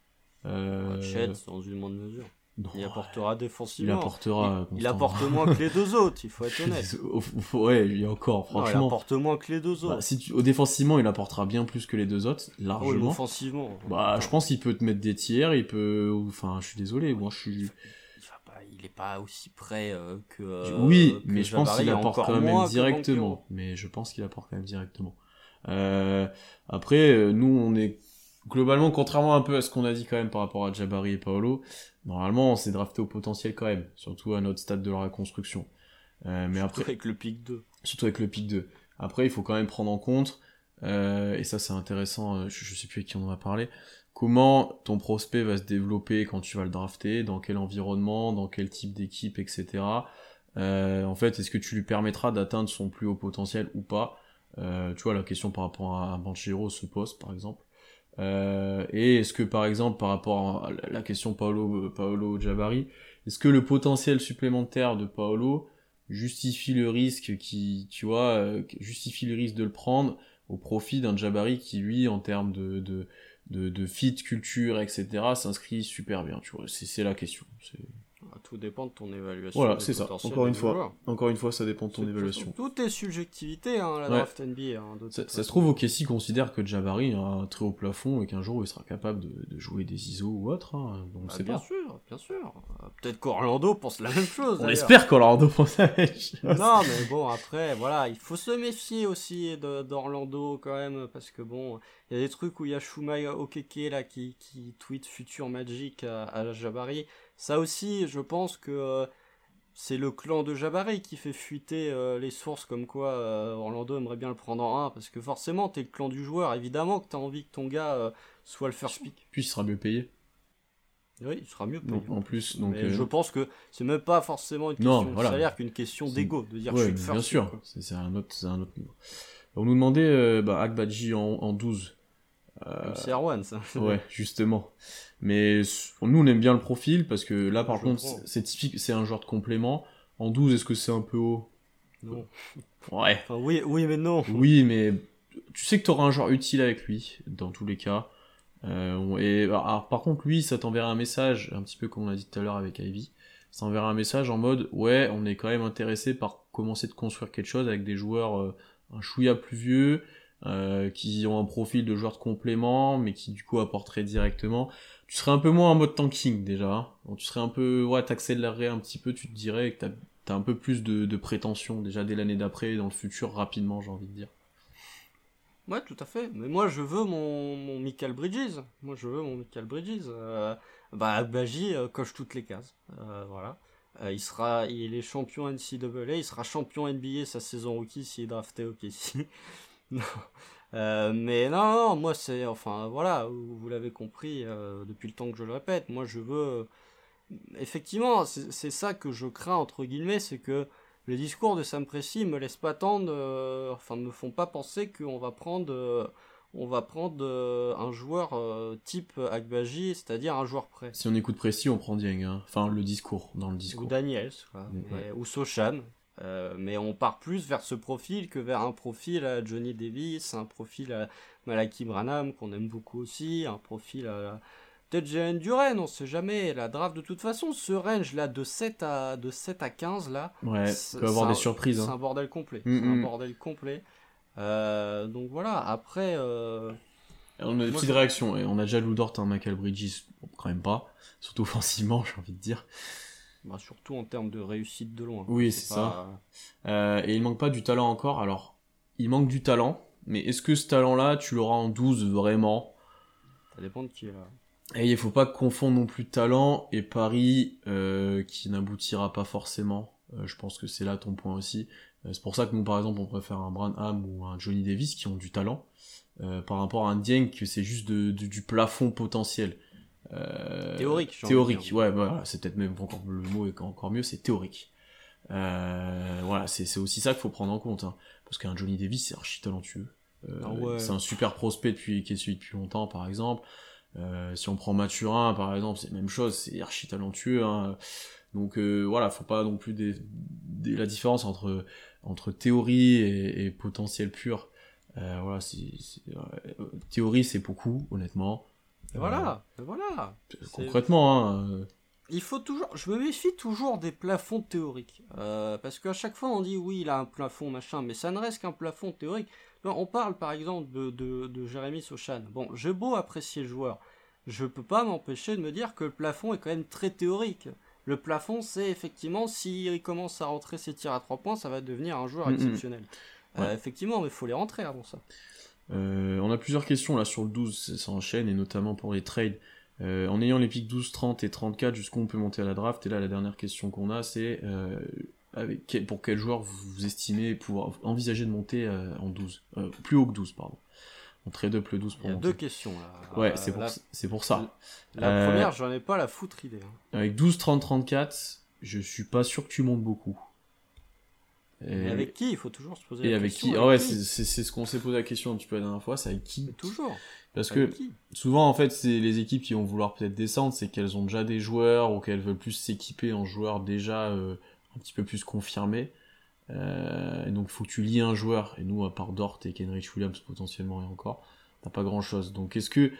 Euh... Chet, dans une moindre mesure. Non, Il apportera il défensivement. apportera. Il, il Constant. apporte moins que les deux autres, il faut être honnête. Au- au- ouais, lui encore, Non, il franchement. apporte moins que les deux autres. Bah, si tu... Au défensivement, il apportera bien plus que les deux autres, Oh, largement. offensivement. Bah, je pense qu'il peut te mettre des tiers, il peut. Enfin, je suis désolé, moi je suis. Il, va pas- il est pas aussi près euh, que. euh, oui, que mais je pense qu'il apporte quand même directement. Mais je pense qu'il apporte quand même directement. Euh, après, euh, nous, on est globalement, contrairement un peu à ce qu'on a dit quand même par rapport à Jabari et Paolo, normalement, on s'est drafté au potentiel quand même, surtout à notre stade de la reconstruction. Euh, mais après, Avec le pic 2. surtout avec le pic 2. Après, il faut quand même prendre en compte, euh, et ça c'est intéressant, euh, je, je sais plus avec qui on en a parlé, comment ton prospect va se développer quand tu vas le drafter, dans quel environnement, dans quel type d'équipe, etc. Euh, en fait, est-ce que tu lui permettras d'atteindre son plus haut potentiel ou pas? Euh, Tu vois, la question par rapport à Banchero se pose, par exemple. Euh, et est-ce que, par exemple, par rapport à la question Paolo, Paolo Jabari, est-ce que le potentiel supplémentaire de Paolo justifie le risque qui, tu vois, euh, justifie le risque de le prendre au profit d'un Jabari qui, lui, en termes de, de, de, de fit, culture, etc., s'inscrit super bien, tu vois? C'est la question. C'est- Tout dépend de ton évaluation. Voilà, c'est ça. Encore une fois. joueurs. Encore une fois, ça dépend de ton évaluation. Tout est subjectivité, hein, la Ouais. draft NBA. hein, Ça, se trouve, OKC considère que Jabari a un très haut plafond et qu'un jour il sera capable de, de jouer des ISO ou autre, hein, donc Ah, c'est bien pas. sûr, bien sûr. Euh, Peut-être qu'Orlando pense la même chose. On espère qu'Orlando pense la même chose. Non, mais bon, après, voilà, il faut se méfier aussi d'Orlando quand même, parce que bon, il y a des trucs où il y a Shumai Okeke là qui, qui tweet Futur Magic à, à Jabari. Ça aussi, je pense que euh, c'est le clan de Jabari qui fait fuiter euh, les sources comme quoi euh, Orlando aimerait bien le prendre en 1 parce que forcément t'es le clan du joueur, évidemment que t'as envie que ton gars euh, soit le first pick. Puis il sera mieux payé. Oui, il sera mieux payé. en plus, donc Mais je pense que c'est même pas forcément une question de salaire qu'une question d'ego, de dire je suis le first Bien sûr, c'est un, autre, un autre niveau. On nous demandait bah, Akbadji en, en 12. C'est Erwan, ça. ouais, justement. Mais nous, on aime bien le profil parce que là, par contre, c'est typique, c'est un genre de complément. En 12, est-ce que c'est un peu haut? Non. Ouais. Enfin, oui, oui, mais non. Oui, mais tu sais que tu auras un genre utile avec lui, dans tous les cas. Euh, et alors, par contre, lui, ça t'enverra un message, un petit peu comme on l'a dit tout à l'heure avec Ivy. Ça enverra un message en mode, ouais, on est quand même intéressé par commencer de construire quelque chose avec des joueurs euh, un chouïa plus vieux, euh, qui ont un profil de joueur de complément, mais qui du coup apporteraient directement. Tu serais un peu moins en mode tanking déjà. Hein. tu serais un peu, ouais, t'accélérerais un petit peu, tu te dirais que t'as as un peu plus de, de prétention déjà dès l'année d'après, dans le futur rapidement, j'ai envie de dire. Ouais, tout à fait. Mais moi, je veux mon, Michael Bridges. Moi, je veux mon Michael Bridges. Euh, bah, Baji euh, coche toutes les cases. Voilà. Il sera, il est champion NCAA, il sera champion NBA sa saison rookie s'il est drafté au KC. non. Euh, mais non, non, moi c'est, enfin voilà, vous, l'avez compris euh, depuis le temps que je le répète, moi je veux, effectivement, c'est ça que je crains entre guillemets, c'est que les discours de Sam Pressy me laissent pas attendre, euh, enfin ne me font pas penser qu'on va prendre, on va prendre un joueur type Agbaji, c'est-à-dire un joueur prêt. Si on écoute Pressy, on prend Dieng, hein. enfin le discours, dans le discours. Ou Daniels, ou Sochan. Euh, mais on part plus vers ce profil que vers un profil à Johnny Davis, un profil à Malaki Branham qu'on aime beaucoup aussi, un profil à peut-être Jalen Duren, on sait jamais. La draft de toute façon, ce range là de 7 à de 7 à 15 là, ouais, peut avoir des surprises. C'est un hein. bordel complet. Mm, c'est un mm. bordel complet. Euh, donc voilà. Après. Euh... On a une petite réaction. On a déjà Lou Dort, un Michael Bridges, quand même pas. Surtout offensivement, j'ai envie de dire. Bah, surtout en termes de réussite de loin. Oui, c'est ça. Euh, et il manque pas du talent encore. Alors, il manque du talent, mais est-ce que ce talent-là, tu l'auras en 12 vraiment? Ça dépend de qui là. Et il faut pas confondre non plus talent et pari euh, qui n'aboutira pas forcément. Euh, je pense que c'est là ton point aussi. c'est pour ça que nous, par exemple, on préfère un Branham ou un Johnny Davis qui ont du talent par rapport à un Dieng que c'est juste du plafond potentiel. Euh, théorique. Théorique, ouais, voilà, c'est peut-être même encore le mot est encore mieux, c'est théorique. Euh, voilà, c'est aussi ça qu'il faut prendre en compte, hein. parce qu'un Johnny Davis c'est archi talentueux. Euh, ah c'est un super prospect depuis qui est suivi depuis longtemps, par exemple. si on prend Mathurin, par exemple, c'est la même chose, c'est archi talentueux. Hein. Donc voilà, faut pas non plus des, la différence entre entre théorie et, et potentiel pur. voilà, c'est théorie c'est beaucoup, honnêtement. Voilà, voilà. Concrètement, hein, euh. Il faut toujours, je me méfie toujours des plafonds théoriques, euh, parce qu'à chaque fois on dit oui il a un plafond machin, mais ça ne reste qu'un plafond théorique. On parle par exemple de, de, Jérémy Sochan. Bon, j'ai beau apprécier le joueur, je peux pas m'empêcher de me dire que le plafond est quand même très théorique. Le plafond, c'est effectivement s'il commence à rentrer ses tirs à trois points, ça va devenir un joueur exceptionnel. Euh, effectivement, mais il faut les rentrer avant ça. Euh, on a plusieurs questions là sur le 12, ça enchaîne, et notamment pour les trades. Euh, en ayant les pics 12, 30 et 34, jusqu'où on peut monter à la draft? Et là, la dernière question qu'on a, c'est euh, avec pour quel joueur vous estimez pouvoir envisager de monter en 12 Plus haut que 12, pardon. On trade up le 12 pour Il y a deux questions là. Ouais, c'est pour, pour, ça. La, première, j'en ai pas la foutre idée. Hein. Avec 12, 30, 34, je suis pas sûr que tu montes beaucoup. Et avec qui Il faut toujours se poser la avec question. Qui ah ouais, c'est ce qu'on s'est posé la question un petit peu la dernière fois, c'est avec qui Toujours. Parce que souvent, en fait, c'est les équipes qui vont vouloir peut-être descendre, c'est qu'elles ont déjà des joueurs ou qu'elles veulent plus s'équiper en joueurs déjà euh, un petit peu plus confirmés. Euh, et donc, il faut que tu lies un joueur. Et nous, à part Dort et Kenrich Williams potentiellement et encore, t'as pas grand-chose. Donc, est-ce que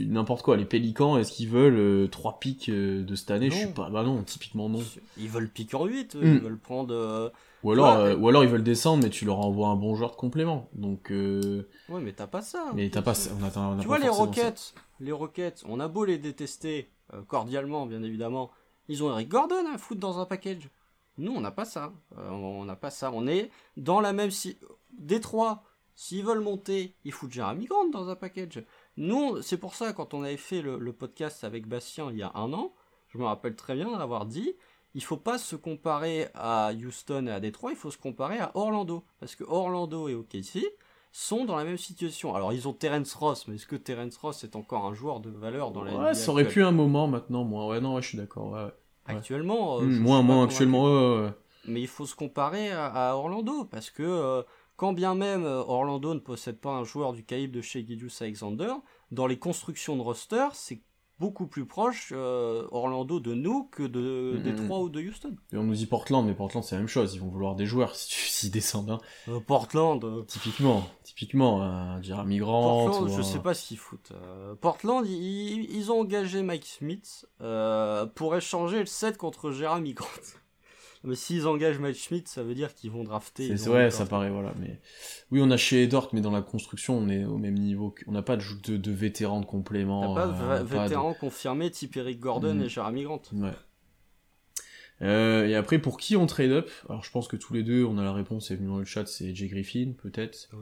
n'importe quoi. Les Pélicans, est-ce qu'ils veulent 3 euh, pics de cette année? Je suis pas. Bah non, typiquement non. Ils veulent piquer en 8, ils hmm. veulent prendre ou alors, euh, ou alors ils veulent descendre, mais tu leur envoies un bon joueur de complément. Donc. Euh... Ouais, mais t'as pas ça. Mais t'as pas. On a, tu vois les roquettes, les roquettes. On a beau les détester euh, cordialement, bien évidemment. Ils ont Eric Gordon à foutre dans un package. Nous, on n'a pas ça. Euh, on n'a pas ça. On est dans la même si Détroit. S'ils veulent monter, ils foutent Jeremy Grant dans un package. Nous, c'est pour ça quand on avait fait le, le podcast avec Bastien il y a un an, je me rappelle très bien d'avoir dit il faut pas se comparer à Houston et à Détroit, il faut se comparer à Orlando. Parce que Orlando et OKC sont dans la même situation. Alors ils ont Terence Ross, mais est-ce que Terence Ross est encore un joueur de valeur dans la Ouais, ça aurait pu un moment maintenant, moi. Ouais, non, ouais, je suis d'accord. Ouais, Actuellement, euh, Mmh, moins, moins, actuellement, ouais, ouais. Mais il faut se comparer à, à Orlando, parce que euh, quand bien même euh, Orlando ne possède pas un joueur du calibre de chez Gilgeous Alexander, dans les constructions de roster, c'est beaucoup plus proche euh, Orlando de nous que de. Détroit ou de Houston. Et on nous dit Portland, mais Portland c'est la même chose. Ils vont vouloir des joueurs si tu- s'ils descendent. hein. Euh, Portland, euh, Typiquement, typiquement, un Jeremy Grant. Portland, ou je sais pas ce qu'ils foutent. Portland, ils, ils ont engagé Mike Smith pour échanger le 7 contre Jeremy Grant. Mais s'ils engagent Mike Smith, ça veut dire qu'ils vont drafter. C'est des ça paraît, voilà. Mais oui, on a chez Dort, mais dans la construction, on est au même niveau. On n'a pas de, de, de vétérans de complément. Pas euh, de pas de- vétérans confirmés type Eric Gordon Mm. et Jeremy Grant. Ouais. Euh, et après, pour qui on trade up? Alors, je pense que tous les deux, on a la réponse, c'est venu dans le chat, c'est Jay Griffin, peut-être. Ah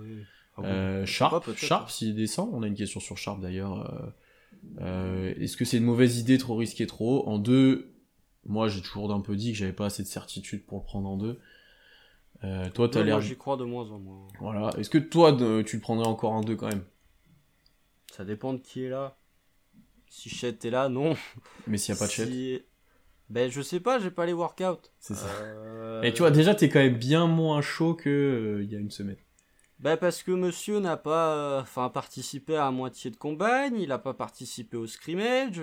bon. Euh, pas, Sharp. Sharp s'il descend. On a une question sur Sharp d'ailleurs. Euh, Est-ce que c'est une mauvaise idée, trop risqué, trop haut? En deux, moi j'ai toujours un peu dit que j'avais pas assez de certitude pour le prendre en deux. Euh, toi, t'as l'air. moi, j'y crois de moins en moins. Voilà. Est-ce que toi, tu le prendrais encore en deux quand même? Ça dépend de qui est là. Si Chet est là, non. Mais s'il y a pas de chat. Si- Ben, je sais pas, j'ai pas les workouts. C'est ça. Euh, Et tu vois, déjà, t'es quand même bien moins chaud que euh, il y a une semaine. Ben, parce que monsieur n'a pas enfin, participé à la moitié de combine, il a pas participé au scrimmage.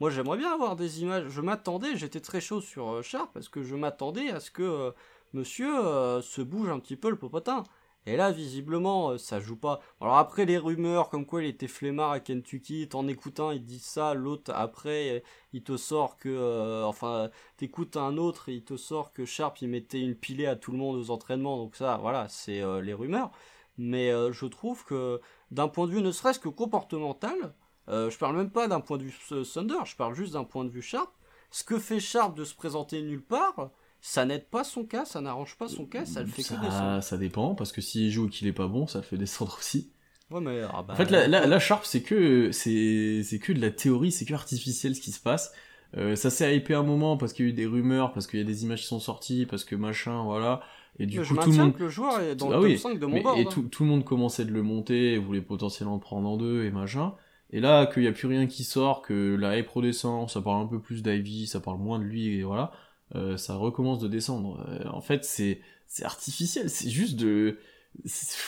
Moi, j'aimerais bien avoir des images. Je m'attendais, j'étais très chaud sur euh, Sharp parce que je m'attendais à ce que euh, monsieur euh, se bouge un petit peu le popotin. Et là, visiblement, ça joue pas. Alors après, les rumeurs comme quoi il était flemmard à Kentucky, t'en écoutes un, il dit ça, l'autre après, il te sort que... enfin, t'écoutes un autre, il te sort que Sharp, il mettait une pilée à tout le monde aux entraînements. Donc ça, voilà, c'est les rumeurs. Mais je trouve que d'un point de vue ne serait-ce que comportemental, euh, je parle même pas d'un point de vue euh, Thunder, je parle juste d'un point de vue Sharp. Ce que fait Sharp de se présenter nulle part, ça n'aide pas son cas, ça n'arrange pas son cas, ça le fait que descendre. ça, dépend, parce que s'il joue et qu'il est pas bon, ça le fait descendre aussi. Ouais, mais, ah bah, En fait, là, Sharp, c'est que, c'est, c'est que de la théorie, c'est que artificiel ce qui se passe. Euh, ça s'est hypé un moment parce qu'il y a eu des rumeurs, parce qu'il y a des images qui sont sorties, parce que machin, voilà. Et du Mais coup, je tout le monde, que le joueur est dans Ah le oui, top 5 de mon mais- board. et hein. tout, tout le monde commençait de le monter, et voulait potentiellement le prendre en deux et machin. Et là, qu'il n'y a plus rien qui sort, que la hype redescend, ça parle un peu plus d'Ivy, ça parle moins de lui, et voilà, euh, ça recommence de descendre. Euh, en fait, c'est, artificiel, c'est juste de,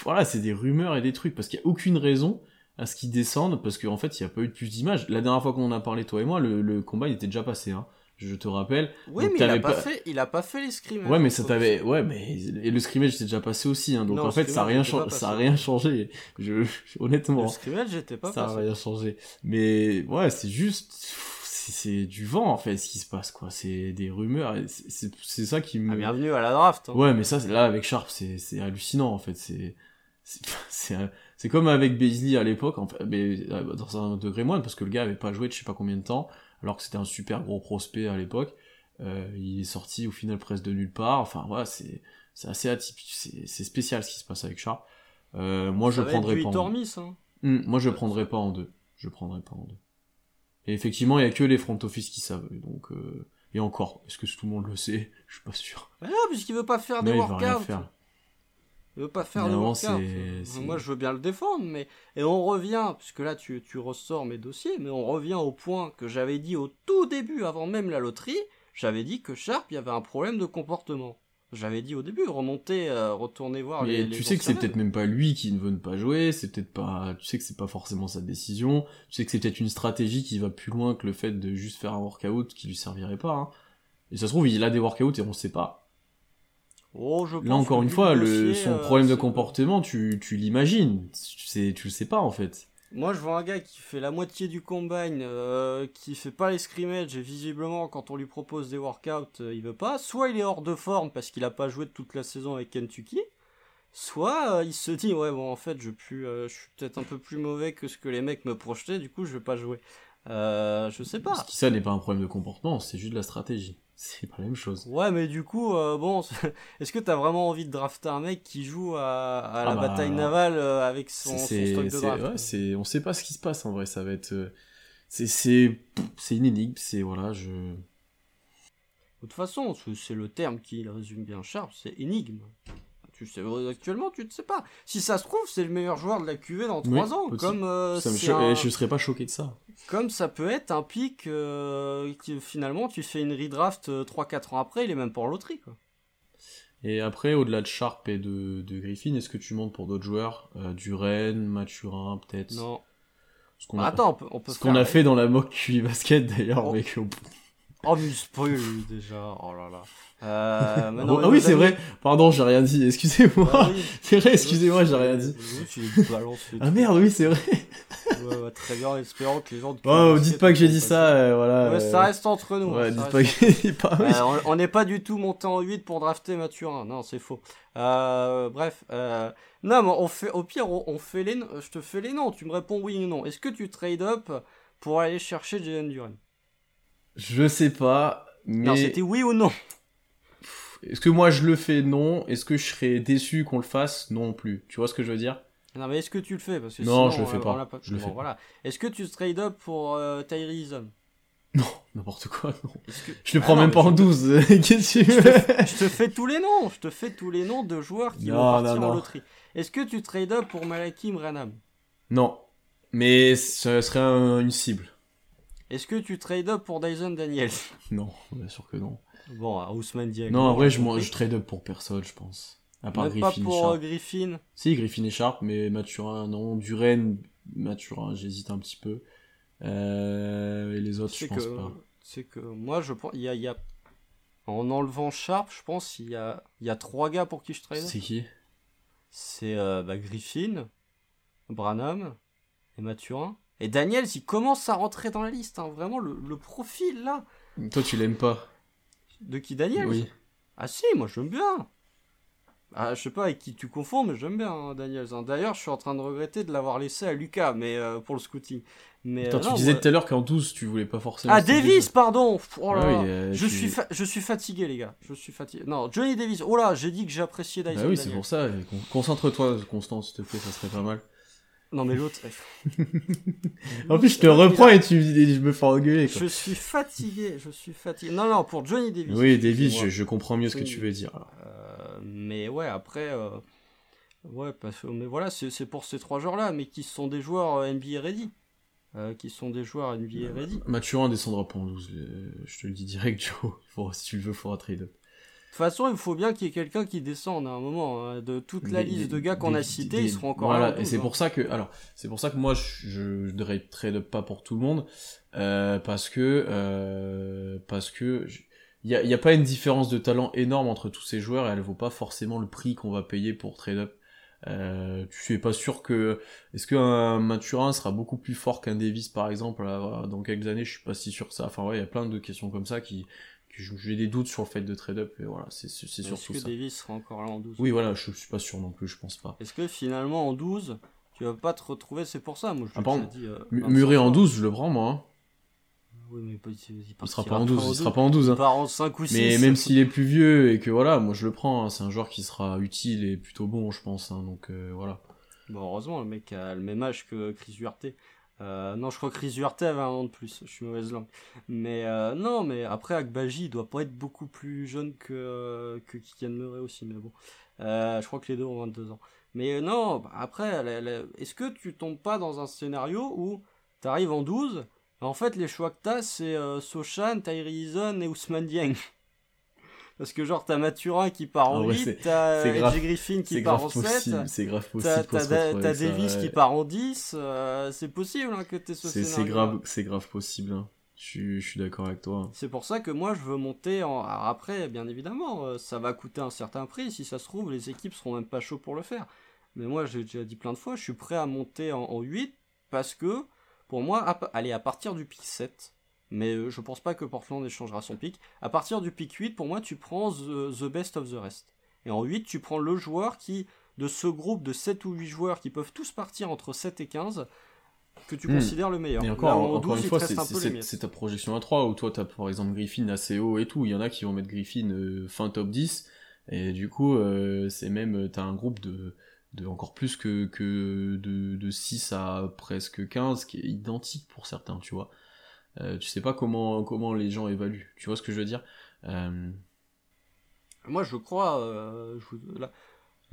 voilà, c'est des rumeurs et des trucs, parce qu'il n'y a aucune raison à ce qu'ils descendent, parce qu'en fait, il n'y a pas eu de plus d'images. La dernière fois qu'on en a parlé, toi et moi, le, le combat, il était déjà passé, hein. Je te rappelle. Oui, Donc, mais il a pas, pas- fait, il a pas fait les screamers. Ouais, mais ça t'avait, ouais, mais et le scrimmage s'est déjà passé aussi, hein. Donc Non, en fait, ça a rien changé, ça a passé. rien changé. Je, honnêtement, Le scrimmage, j'étais pas ça a passé. rien changé. Mais ouais, c'est juste, c'est du vent en fait ce qui se passe quoi. C'est des rumeurs. c'est- ça qui me. Ah, bienvenue à la draft. hein. Ouais, mais ça, là, avec Sharp, c'est c'est hallucinant, en fait. C'est c'est- c'est un- c'est comme avec Beasley à l'époque, en fait, mais euh, dans un degré moindre, parce que le gars avait pas joué de je sais pas combien de temps, alors que c'était un super gros prospect à l'époque. Euh, il est sorti au final presque de nulle part. Enfin, voilà, c'est c'est assez atypique, c'est spécial ce qui se passe avec Sharp. Euh, moi, je prendrais pas. En... hein. Hmm, moi, je prendrais pas en deux. Je prendrais pas en deux. Et effectivement, il y a que les front office qui savent. Donc, euh, et encore, est-ce que tout le monde le sait? Je suis pas sûr. Mais non, puisqu'il veut pas faire Mais des workouts. Il veut pas faire de c'est- Moi, je veux bien le défendre, mais et on revient, puisque là tu, tu ressors mes dossiers, mais on revient au point que j'avais dit au tout début, avant même la loterie, j'avais dit que Sharp, il y avait un problème de comportement. J'avais dit au début, remonter, euh, retourner voir Mais les. tu les sais que c'est peut-être même pas lui qui ne veut pas jouer, c'est peut-être pas, tu sais que c'est pas forcément sa décision, tu sais que c'est peut-être une stratégie qui va plus loin que le fait de juste faire un workout qui lui servirait pas, hein. Et ça se trouve, il a des workouts et on sait pas. Oh, je Là encore une fois, le son euh, problème de comportement, tu, tu l'imagines. Tu sais, tu le sais pas, en fait. Moi, je vois un gars qui fait la moitié du combine, euh, qui fait pas les scrimmages, et visiblement, quand on lui propose des workouts, euh, il veut pas. Soit il est hors de forme parce qu'il a pas joué toute la saison avec Kentucky, soit euh, il se dit, ouais, bon, en fait, je, euh, je suis peut-être un peu plus mauvais que ce que les mecs me projetaient, du coup, je vais pas jouer. Euh, je sais pas. Ce qui, ça n'est pas un problème de comportement, c'est juste de la stratégie. C'est pas la même chose. Ouais, mais du coup, euh, bon, est-ce que t'as vraiment envie de drafter un mec qui joue à, à la Ah bah, bataille navale euh, avec son, stock de draft ouais, c'est, on sait pas ce qui se passe en vrai, ça va être, euh, c'est, c'est, c'est une énigme, c'est, voilà, je, toute façon, c'est le terme qui résume bien Sharp, c'est énigme. Tu sais, actuellement, tu ne sais pas. Si ça se trouve, c'est le meilleur joueur de la QV dans 3 ans. Comme, euh, ça me Je serais pas choqué de ça. Comme ça peut être un pic euh, qui finalement, tu fais une redraft 3-4 ans après, il est même pas en loterie. Quoi. Et après, au-delà de Sharp et de, de Griffin, est-ce que tu montes pour d'autres joueurs euh, Duren, Mathurin, peut-être? Non. Ce qu'on a, Attends, on peut, ce qu'on a fait dans la mock QI basket d'ailleurs, oh. Oh, mais spoil déjà. Oh là là. Euh, ah oui, c'est vrai. Pardon, j'ai rien dit. Excusez-moi. Ah c'est vrai, excusez-moi, j'ai rien dit. ah merde, oui, c'est vrai. ouais, ouais, très bien, espérant que les gens. Oh, dites pas que j'ai dit ça, euh, voilà. Ouais, ça reste entre nous. Ouais, dites pas que j'ai dit pas. Euh, on n'est pas du tout monté en 8 pour drafter Mathurin. Non, c'est faux. Euh, bref. Euh... Non, mais on fait, au pire, on, fait les. Je te fais les noms. Tu me réponds oui ou non. Est-ce que tu trade up pour aller chercher Jalen Duran Je sais pas. Mais... Non, c'était oui ou non est-ce que moi je le fais? Non. Est-ce que je serais déçu qu'on le fasse? Non plus. Tu vois ce que je veux dire? Non, mais est-ce que tu le fais? Parce que Non, je le fais pas. Je le fais voilà. Est-ce que tu trade up pour euh, Non, n'importe quoi, non. Je le prends même pas en 12. Qu'est-ce que tu veux? Je te fais tous les noms. Je te fais tous les noms de joueurs qui vont partir en loterie. Est-ce que tu trade up pour Malakim Ranam Non. Mais ce serait une cible. Est-ce que tu trade up pour Dyson Daniels? Non, bien sûr que non. Bon, à Ousmane Diagne. Non, en vrai, je, je trade up pour personne, je pense. À part Griffin pas pour euh, Griffin Si, Griffin et Sharp, mais Mathurin, non. Duren, Mathurin, j'hésite un petit peu. Euh, et les autres, je pense pas. C'est que moi, je pense. Il y a, y a, En enlevant Sharp, je pense il y a, y a trois gars pour qui je trade. C'est qui? C'est euh, bah, Griffin, Branham et Mathurin. Et Daniels, il commence à rentrer dans la liste. Hein. Vraiment, le, le profil là. Toi, tu l'aimes pas de qui Daniel? Oui. Ah si, moi j'aime bien. Ah, je sais pas avec qui tu confonds, mais j'aime bien hein, Daniels. Hein. D'ailleurs, je suis en train de regretter de l'avoir laissé à Lucas, mais euh, pour le scouting. Mais Attends, euh, tu disais tout à l'heure qu'en 12, tu voulais pas forcément. Ah, Davis, pardon. Oh là ah euh, je suis je suis fatigué, les gars. Je suis fatigué. Non, Johnny Davis. Oh là, j'ai dit que j'appréciais Dyson. Ah oui, c'est pour ça. Concentre-toi, Constant, s'il te plaît, ça serait pas mal. Non mais l'autre. en plus, je te reprends et tu je me fais engueuler. Je suis fatigué, je suis fatigué. Non non, pour Johnny Davis. Oui, Davis, je, comprends mieux ce que tu veux dire. Euh, mais ouais, après, euh, ouais, parce mais voilà, c'est pour ces trois joueurs là, mais qui sont des joueurs euh, NBA ready. qui sont des joueurs NBA ready. Mathurin descendra pas en 12, je te le dis direct, Joe. si tu le veux, il faudra trade toute façon, il faut bien qu'il y ait quelqu'un qui descende à un moment. Hein. De toute la liste de gars qu'on a cités, ils seront encore voilà, là. et c'est pour ça que, alors, c'est pour ça que moi, je ne trade pas pour tout le monde, euh, parce que, euh, parce que, il n'y a, y a pas une différence de talent énorme entre tous ces joueurs et elle vaut pas forcément le prix qu'on va payer pour trade up. Euh, tu es pas sûr que est-ce qu'un Mathurin sera beaucoup plus fort qu'un Davis par exemple dans quelques années? Je suis pas si sûr que ça enfin ouais il y a plein de questions comme ça qui j'ai des doutes sur le fait de trade up et voilà c'est surtout ça est-ce que Davis sera encore là en 12 oui voilà je suis pas sûr non plus je pense pas est-ce que finalement en 12 tu vas pas te retrouver c'est pour ça moi je ah, dit, euh, Murray en 12 je le prends moi hein. oui, mais il, il, sera pas en 12, il sera pas en 12. Hein. en 5 ou 6. Mais même s'il est plus vieux et que voilà, moi je le prends, hein. c'est un joueur qui sera utile et plutôt bon, je pense. Hein, donc euh, voilà. Bon, heureusement, le mec a le même âge que Chris Huerté. Euh, non, je crois que Chris avait un an de plus. Je suis mauvaise langue. Mais euh, non, mais après Akbaji, il doit pas être beaucoup plus jeune que que Kylian Murray aussi. Mais bon, euh, je crois que les deux ont 22 ans. Mais non, bah, après, est-ce que tu tombes pas dans un scénario où tu arrives en 12 En fait, les choix que t'as, c'est Sochan, Tyree et Ousmane Dieng? Parce que genre t'as Mathurin qui part en 8, t'as Edge Griffin qui part en 7, c'est grave possible. T'as Davis qui part en 10, euh, c'est possible hein, que t'aies ce scénario. C'est grave, c'est grave possible. Hein. Je, suis d'accord avec toi. C'est pour ça que moi je veux monter en... après, bien évidemment, euh, ça va coûter un certain prix. Si ça se trouve, les équipes seront même pas chauds pour le faire. Mais moi, j'ai déjà dit plein de fois, je suis prêt à monter en, en 8 parce que, pour moi, aller à partir du pic 7, mais euh, je pense pas que Portland échangera son pick. À partir du pick 8, pour moi, tu prends the, best of the rest. Et en 8, tu prends le joueur qui, de ce groupe de 7 ou 8 joueurs qui peuvent tous partir entre 7 et 15, que tu hmm. considères le meilleur. Et encore, encore une fois, c'est ta projection à 3, où toi, tu as par exemple Griffin assez haut et tout. Il y en a qui vont mettre Griffin euh, fin top 10. Et du coup, euh, c'est même, tu as un groupe de, de encore plus que, que de, de 6 à presque 15 qui est identique pour certains, tu vois. Euh, tu sais pas comment comment les gens évaluent. Tu vois ce que je veux dire? Moi, je crois, là,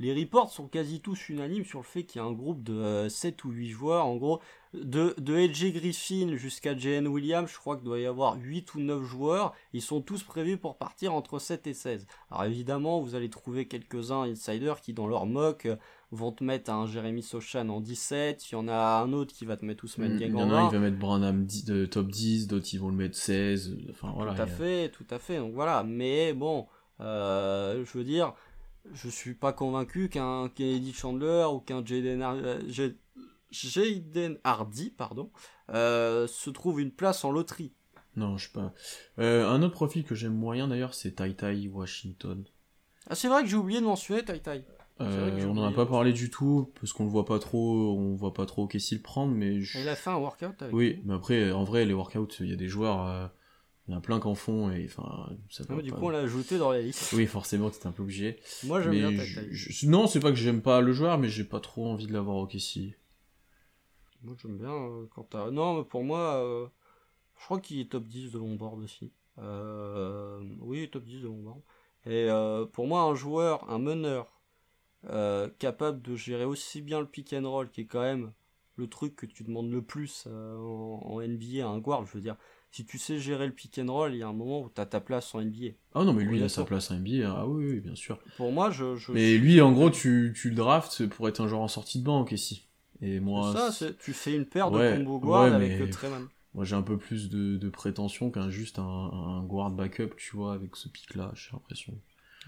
les reports sont quasi tous unanimes sur le fait qu'il y a un groupe de 7 ou 8 joueurs. En gros, de, de LG Griffin jusqu'à JN Williams, je crois qu'il doit y avoir 8 ou 9 joueurs. Ils sont tous prévus pour partir entre 7 et 16. Alors évidemment, vous allez trouver quelques-uns insiders qui, dans leur mock, vont te mettre un Jérémy Sochan en 17. Il y en a un autre qui va te mettre Ousmane Dieng en 20. Il y en a un qui va mettre Branham de top 10, d'autres ils vont le mettre 16. Enfin, voilà, tout à fait, tout à fait. Donc voilà. Mais bon, euh, je veux dire je suis pas convaincu qu'un Kennedy Chandler ou qu'un Jaden, Hardy pardon, euh, se trouve une place en loterie. Non, je sais pas. Euh, un autre profil que j'aime moyen d'ailleurs, c'est Tai Tai Washington. Ah, c'est vrai que j'ai oublié de mentionner Tai Tai. Euh, on n'en a pas parlé du tout parce qu'on le voit pas trop, on voit pas trop qu'est-ce qu'il prendre, mais. Il a fait un workout. Avec oui, mais après, en vrai, les workouts, il y a des joueurs il y en a plein qu'en font et enfin ça du coup on l'a ajouté dans la liste. Oui forcément t'es un peu obligé. Moi j'aime bien non c'est pas que j'aime pas le joueur mais j'ai pas trop envie de l'avoir au Kessie moi j'aime bien euh, quand t'as non mais pour moi euh, je crois qu'il est top 10 de longboard aussi. Euh, oui top 10 de longboard et pour moi un joueur un meneur capable de gérer aussi bien le pick and roll qui est quand même le truc que tu demandes le plus en, en NBA à un guard je veux dire si tu sais gérer le pick and roll, il y a un moment où tu as ta place en NBA. Ah non, mais lui, il a sa place en NBA, ah oui, bien sûr. Pour moi, je. mais lui, en gros, tu, tu le drafts pour être un joueur en sortie de banque ici. Et moi. Ça, tu fais une paire de combo guard avec le Treman. Moi, j'ai un peu plus de, de prétention qu'un juste un, un guard backup, tu vois, avec ce pic-là, j'ai l'impression.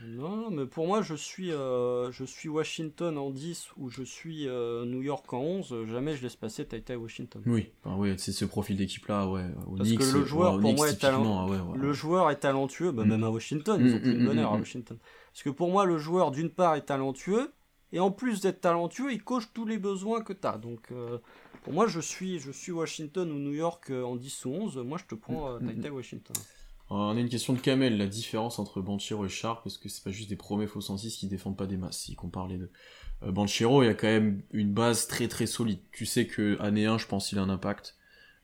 Non, mais pour moi, je suis, euh, je suis Washington en 10 ou je suis euh, New York en 11. Jamais je laisse passer Tai Washington. Oui, oui c'est ce profil d'équipe-là, ouais. Parce que le joueur, pour moi, est talentueux. Le joueur est talentueux, bah, mm. même à Washington, ils ont pris une bonne heure à Washington. Parce que pour moi, le joueur, d'une part, est talentueux, et en plus d'être talentueux, il coche tous les besoins que tu as. Donc, euh, pour moi, je suis, je suis Washington ou New York en 10 ou 11. Moi, je te prends Tai Washington. On a une question de Kamel, la différence entre Banchero et Sharp, parce que c'est pas juste des premiers faux 6 qui défendent pas des masses, si qu'on parle les deux. Euh, Banchero, il y a quand même une base très très solide. Tu sais que année 1, je pense il a un impact.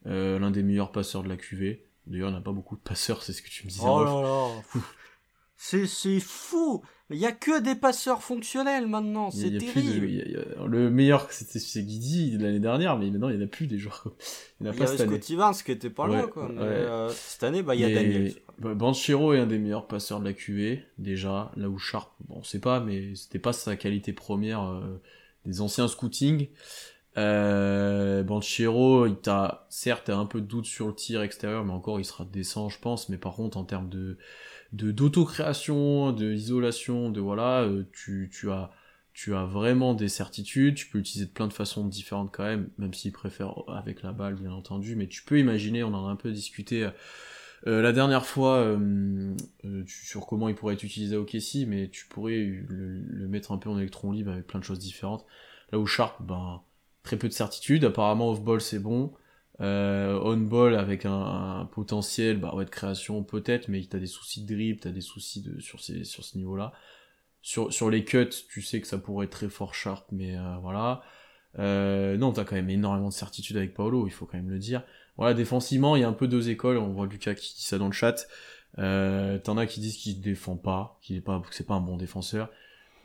Euh, l'un des meilleurs passeurs de la QV. D'ailleurs, il n'y a pas beaucoup de passeurs, c'est ce que tu me disais. Oh là là C'est fou il n'y a que des passeurs fonctionnels maintenant, c'est terrible. le meilleur, c'était Guidi l'année dernière, mais maintenant il n'y en a plus des joueurs. Il n'y en a pas cette année. Scotty Vance qui était pas là, quoi. Euh, cette année, bah, il y a Daniel. Banchero est un des meilleurs passeurs de la QV, déjà, là où Sharp, bon, on sait pas, mais c'était pas sa qualité première euh, des anciens scouting. Euh, Banchero, il t'a, certes, un peu de doute sur le tir extérieur, mais encore, il sera décent, je pense, mais par contre, en termes de, de d'autocréation, de isolation, de voilà, euh, tu, tu as tu as vraiment des certitudes, tu peux l'utiliser de plein de façons différentes quand même, même s'il préfère avec la balle bien entendu, mais tu peux imaginer, on en a un peu discuté euh, la dernière fois euh, sur comment il pourrait être utilisé au Kessie, mais tu pourrais le, mettre un peu en électron libre avec plein de choses différentes. Là où Sharp, ben très peu de certitudes, apparemment off-ball c'est bon, euh, on-ball avec un, potentiel bah ouais, de création peut-être, mais t'as des soucis de dribble, t'as des soucis de, sur, ces, sur ce niveau-là. Sur, sur les cuts, tu sais que ça pourrait être très fort sharp, mais euh, voilà. Euh, non, t'as quand même énormément de certitude avec Paolo, il faut quand même le dire. Voilà, défensivement, il y a un peu deux écoles, on voit Lucas qui dit ça dans le chat. Euh, T'en as qui disent qu'il défend pas, qu'il est pas, que c'est pas un bon défenseur.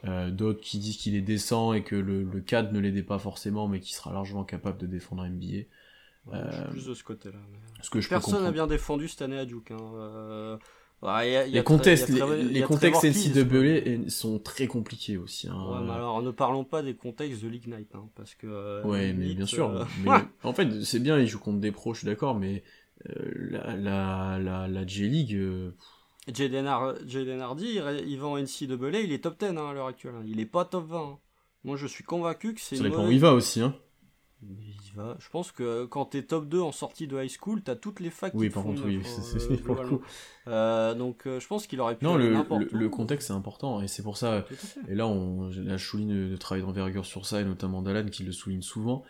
Euh, D'autres qui disent qu'il est décent et que le, le cadre ne l'aidait pas forcément, mais qu'il sera largement capable de défendre un NBA. Euh, plus de ce côté-là. Personne n'a bien défendu cette année à Duke. Hein. Euh, les contextes, les, contextes NCAA sont très compliqués aussi. Hein. alors ne parlons pas des contextes de l'Ignite, hein, parce que. Euh, ouais, mais bien sûr. en fait, c'est bien, ils jouent contre des pros, je suis d'accord, mais la, la, la, la J-League. Jaden, Hardy, il va en NCAA, il est top 10 à l'heure actuelle. Il est pas top 20. Moi, je suis convaincu que c'est. Ça dépend où il va aussi. Hein. Je pense que quand t'es top 2 en sortie de high school, t'as toutes les facs oui, par contre, oui, c'est pour le coup. Euh, donc euh, je pense qu'il aurait pu. Non, le, le, contexte c'est important et c'est pour ça. Et là, on, là, je souligne le travail d'envergure sur ça et notamment d'Alan qui le souligne souvent.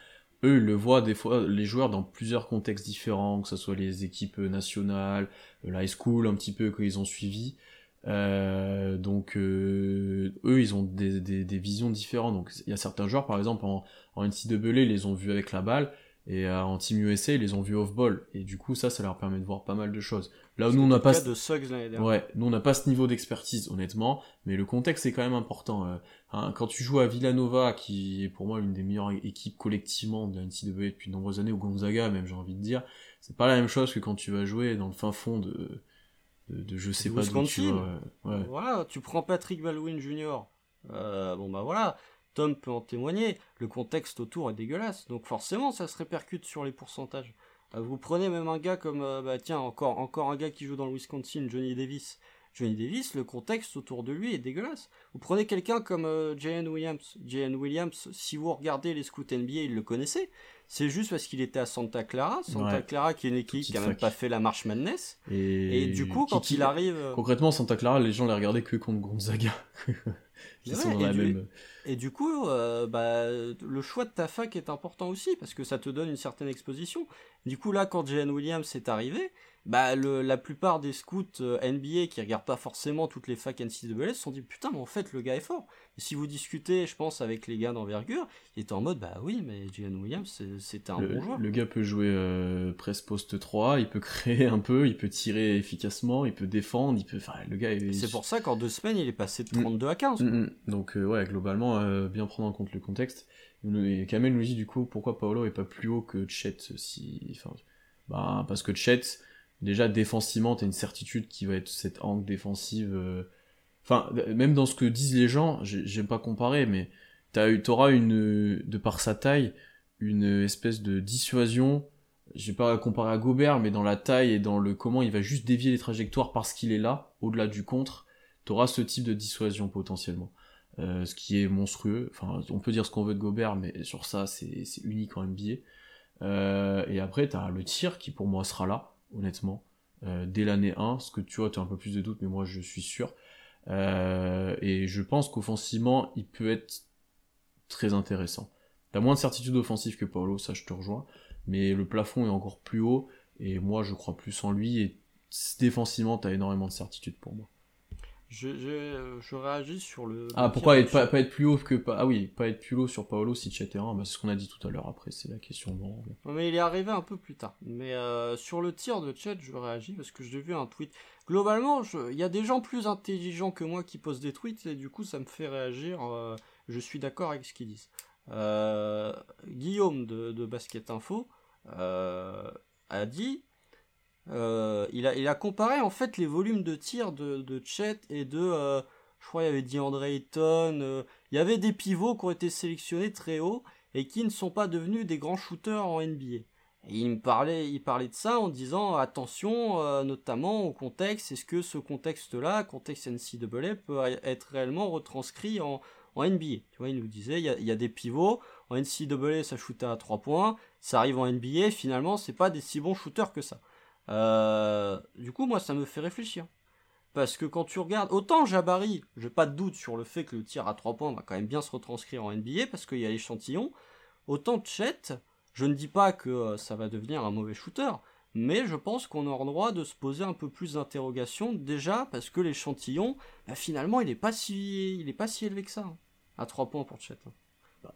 Eux, ils le voient des fois, les joueurs dans plusieurs contextes différents, que ce soit les équipes nationales, la high school un petit peu qu'ils ont suivi. Euh, donc euh, eux, ils ont des, des, des, visions différentes. Donc il y a certains joueurs, par exemple en, en NCAA, ils les ont vus avec la balle, Et en Team USA, ils les ont vus off-ball. Et du coup, ça, ça leur permet de voir pas mal de choses. Là où nous, on n'a pas. de l'année Ouais, nous, on n'a pas ce niveau d'expertise, honnêtement. Mais le contexte est quand même important. Hein, quand tu joues à Villanova, qui est pour moi l'une des meilleures équipes collectivement de la NCAA depuis de nombreuses années, ou Gonzaga, même, j'ai envie de dire, c'est pas la même chose que quand tu vas jouer dans le fin fond de. De, je sais pas d'où tu ouais. Voilà, tu prends Patrick Baldwin Jr. bon, bah voilà Tom peut en témoigner, le contexte autour est dégueulasse, donc forcément ça se répercute sur les pourcentages. Euh, vous prenez même un gars comme, euh, bah tiens, encore, encore un gars qui joue dans le Wisconsin, Johnny Davis. Johnny Davis, le contexte autour de lui est dégueulasse. Vous prenez quelqu'un comme euh, Williams. J.N. Williams, si vous regardez les scouts NBA, il le connaissait. C'est juste parce qu'il était à Santa Clara. Santa Clara, qui est une équipe qui a même pas fait la marche Madness. Et, du coup, quand il arrive. Concrètement, Santa Clara, les gens les regardaient que contre Gonzaga. et, du, coup, euh, bah, le choix de ta fac est important aussi parce que ça te donne une certaine exposition. Du coup, là, quand J.N. Williams est arrivé, bah, la plupart des scouts euh, NBA qui regardent pas forcément toutes les facs NCAA se sont dit putain, mais en fait, le gars est fort. Et si vous discutez, je pense, avec les gars d'envergure, ils étaient en mode bah oui, mais J.N. Williams, c'était un bon joueur. Le gars peut jouer euh, presse poste 3, il peut créer un peu, il peut tirer efficacement, il peut défendre, il peut. Enfin, le gars est... C'est pour ça qu'en deux semaines, il est passé de 32 mm. à 15. Mm, mm. Donc, euh, ouais, globalement, bien prendre en compte le contexte. Et Kamel nous dit du coup pourquoi Paolo est pas plus haut que Chet si. Enfin, bah, parce que Chet déjà défensivement, t'as une certitude qui va être cette angle défensive. Euh, enfin, même dans ce que disent les gens, j'aime pas comparer, mais t'auras une, de par sa taille, une espèce de dissuasion. J'ai pas comparer à Gobert, mais dans la taille et dans le comment il va juste dévier les trajectoires parce qu'il est là, au-delà du contre, t'auras ce type de dissuasion potentiellement. Euh, ce qui est monstrueux. Enfin, on peut dire ce qu'on veut de Gobert, mais sur ça, c'est unique en NBA. Euh, et après, t'as le tir qui pour moi sera là honnêtement, euh, dès l'année 1, ce que tu vois, tu as un peu plus de doute, mais moi je suis sûr. Euh, et je pense qu'offensivement, il peut être très intéressant. T'as moins de certitude offensive que Paolo, ça je te rejoins, mais le plafond est encore plus haut, et moi je crois plus en lui, et défensivement, t'as énormément de certitude pour moi. Je, je, réagis sur le. Ah, pourquoi être, pas, être plus haut que. Ah oui, pas être plus haut sur Paolo si est bah, c'est ce qu'on a dit tout à l'heure après, c'est la question. Bon, mais il est arrivé un peu plus tard. Mais euh, sur le tir de Chet, je réagis parce que j'ai vu un tweet. Globalement, il y a des gens plus intelligents que moi qui posent des tweets et du coup, ça me fait réagir. Euh, je suis d'accord avec ce qu'ils disent. Euh, Guillaume de, de Basket Info a dit euh, il, a, comparé en fait les volumes de tir de, de Chet et de. Euh, je crois il y avait DeAndre Ayton. Euh, il y avait des pivots qui ont été sélectionnés très haut et qui ne sont pas devenus des grands shooters en NBA. Il me parlait, il parlait de ça en disant attention notamment au contexte. Est-ce que ce contexte-là, contexte NCAA, peut être réellement retranscrit en, NBA Tu vois, il nous disait il y a, il y a des pivots. En NCAA, ça shootait à 3 points. Ça arrive en NBA, finalement, c'est pas des si bons shooters que ça. Euh, du coup, moi, ça me fait réfléchir. Parce que quand tu regardes, autant Jabari, j'ai pas de doute sur le fait que le tir à 3 points va quand même bien se retranscrire en NBA parce qu'il y a l'échantillon, autant Chet, je ne dis pas que euh, ça va devenir un mauvais shooter, mais je pense qu'on aura le droit de se poser un peu plus d'interrogations déjà parce que l'échantillon, bah, finalement, il est pas si, pas si élevé que ça, hein, à 3 points pour Chet. Hein.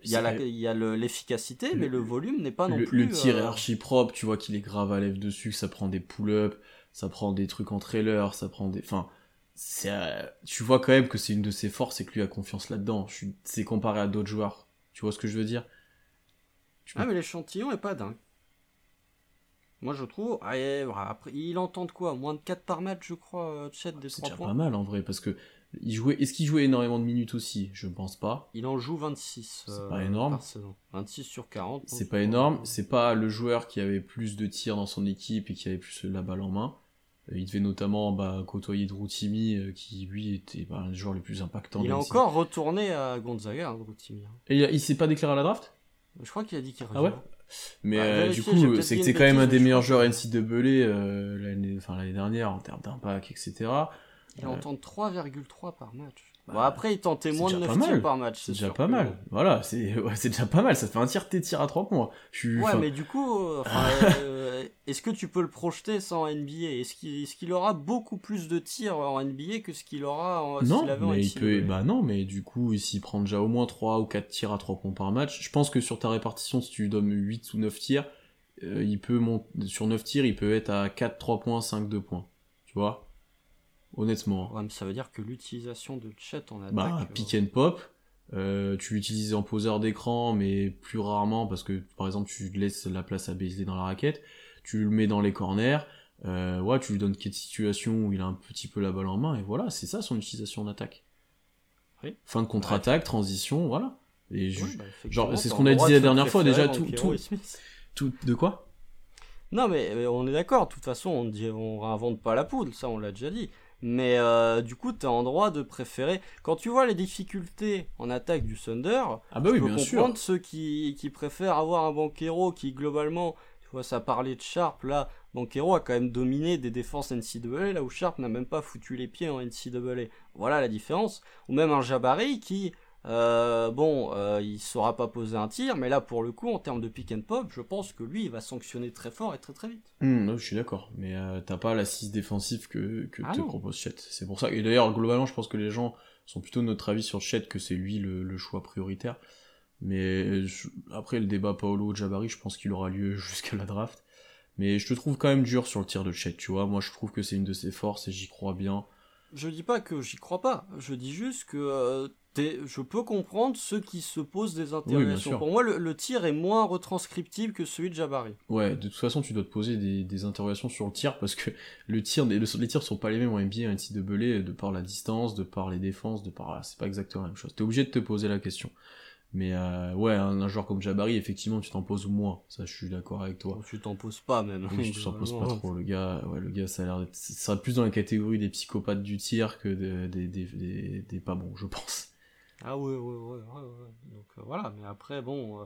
Il y a l'efficacité, mais le volume n'est pas non plus. Le tir est euh, archi propre, tu vois qu'il est grave à lèvres dessus, ça prend des pull-ups, ça prend des trucs en trailer, ça prend des. Enfin, euh, tu vois quand même que c'est une de ses forces et que lui a confiance là-dedans. C'est comparé à d'autres joueurs. Tu vois ce que je veux dire? Ah, mais l'échantillon est pas dingue. Moi, je trouve. Ah, après, il entend de quoi? Moins de 4 par match, je crois, euh, Chet des 3 C'est déjà pas mal en vrai, parce que il jouait, est-ce qu'il jouait énormément de minutes aussi? Je ne pense pas. Il en joue 26 c'est pas énorme. 26 sur 40. C'est pas énorme. C'est pas le joueur qui avait plus de tirs dans son équipe et qui avait plus la balle en main. Euh, il devait notamment bah, côtoyer Drew Timmy, euh, qui lui était bah, le joueur le plus impactant. Il est encore retourné à Gonzaga, hein, Drew Timmy. Hein. Et il, s'est pas déclaré à la draft? Je crois qu'il a dit qu'il Ah ouais? Mais bah, euh, du coup, c'est que c'est quand même un des meilleurs joueurs NCAA euh, l'année, enfin, l'année dernière en termes d'impact, etc. Il entend 3,3 par match. Bon, bah, après, il tentait moins de 9 tirs par match. C'est déjà pas mal. Voilà, c'est ouais, déjà pas mal. Ça fait un tir tes tirs à 3 points. Je ouais, mais du coup, euh, euh, est-ce que tu peux le projeter sans NBA Est-ce qu'il est aura beaucoup plus de tirs en NBA que ce qu'il aura en, non, avait mais il peut, Bah non, mais du coup, s'il prend déjà au moins 3 ou 4 tirs à 3 points par match, je pense que sur ta répartition, si tu lui donnes 8 ou 9 tirs, euh, il peut monter, sur 9 tirs, il peut être à 4 3 points, 5 2 points. Tu vois? Honnêtement. Ouais, mais ça veut dire que l'utilisation de chat en attaque. Bah, pick and pop, euh, tu l'utilises en poseur d'écran, mais plus rarement parce que, par exemple, tu laisses la place à baiser dans la raquette. Tu le mets dans les corners. Euh, ouais, tu lui donnes quelques situations où il a un petit peu la balle en main, et voilà, c'est ça son utilisation d'attaque. Oui. Fin de contre-attaque, transition, voilà. Et je- ouais, bah, genre, c'est ce qu'on a dit la dernière fois, déjà, tout- tout- de quoi? Non, mais on est d'accord, de toute façon, on on réinvente pas la poudre, ça on l'a déjà dit. Mais euh, du coup, t'as en droit de préférer. Quand tu vois les difficultés en attaque du Thunder, Ah bah oui, je peux bien sûr. comprendre ceux qui, qui préfèrent avoir un banquero qui, globalement, tu vois, ça parlait de Sharp, là, banquero a quand même dominé des défenses NCAA, là où Sharp n'a même pas foutu les pieds en NCAA. Voilà la différence. Ou même un Jabari qui, euh, bon, euh, il saura pas poser un tir, mais là, pour le coup, en termes de pick and pop, je pense que lui, il va sanctionner très fort et très très vite. Hum, non, je suis d'accord, mais euh, t'as pas l'assise défensive que, que Ah te non. propose Chet. C'est pour ça. Et d'ailleurs, globalement, je pense que les gens sont plutôt de notre avis sur Chet que c'est lui le, le choix prioritaire. Mais je- après le débat Paolo Jabari, je pense qu'il aura lieu jusqu'à la draft. Mais je te trouve quand même dur sur le tir de Chet, tu vois. Moi, je trouve que c'est une de ses forces et j'y crois bien. Je dis pas que j'y crois pas, je dis juste que euh, je peux comprendre ceux qui se posent des interrogations. Pour moi, le, le tir est moins retranscriptible que celui de Jabari. Ouais, de toute façon, tu dois te poser des, des interrogations sur le tir parce que le tir, les, les tirs sont pas les mêmes en NBA et en NCAA de par la distance, de par les défenses, de par, c'est pas exactement la même chose. T'es obligé de te poser la question. Mais euh, ouais, un, un joueur comme Jabari, effectivement, tu t'en poses moins. Ça, je suis d'accord avec toi. Tu t'en poses pas même. Oui, tu t'en poses pas trop. Le gars, ouais, le gars, ça a l'air d'être, ça sera plus dans la catégorie des psychopathes du tir que de- des, des, des, des pas bons, je pense. Ah ouais, ouais, ouais, ouais, ouais. Donc euh, voilà, mais après, bon, euh,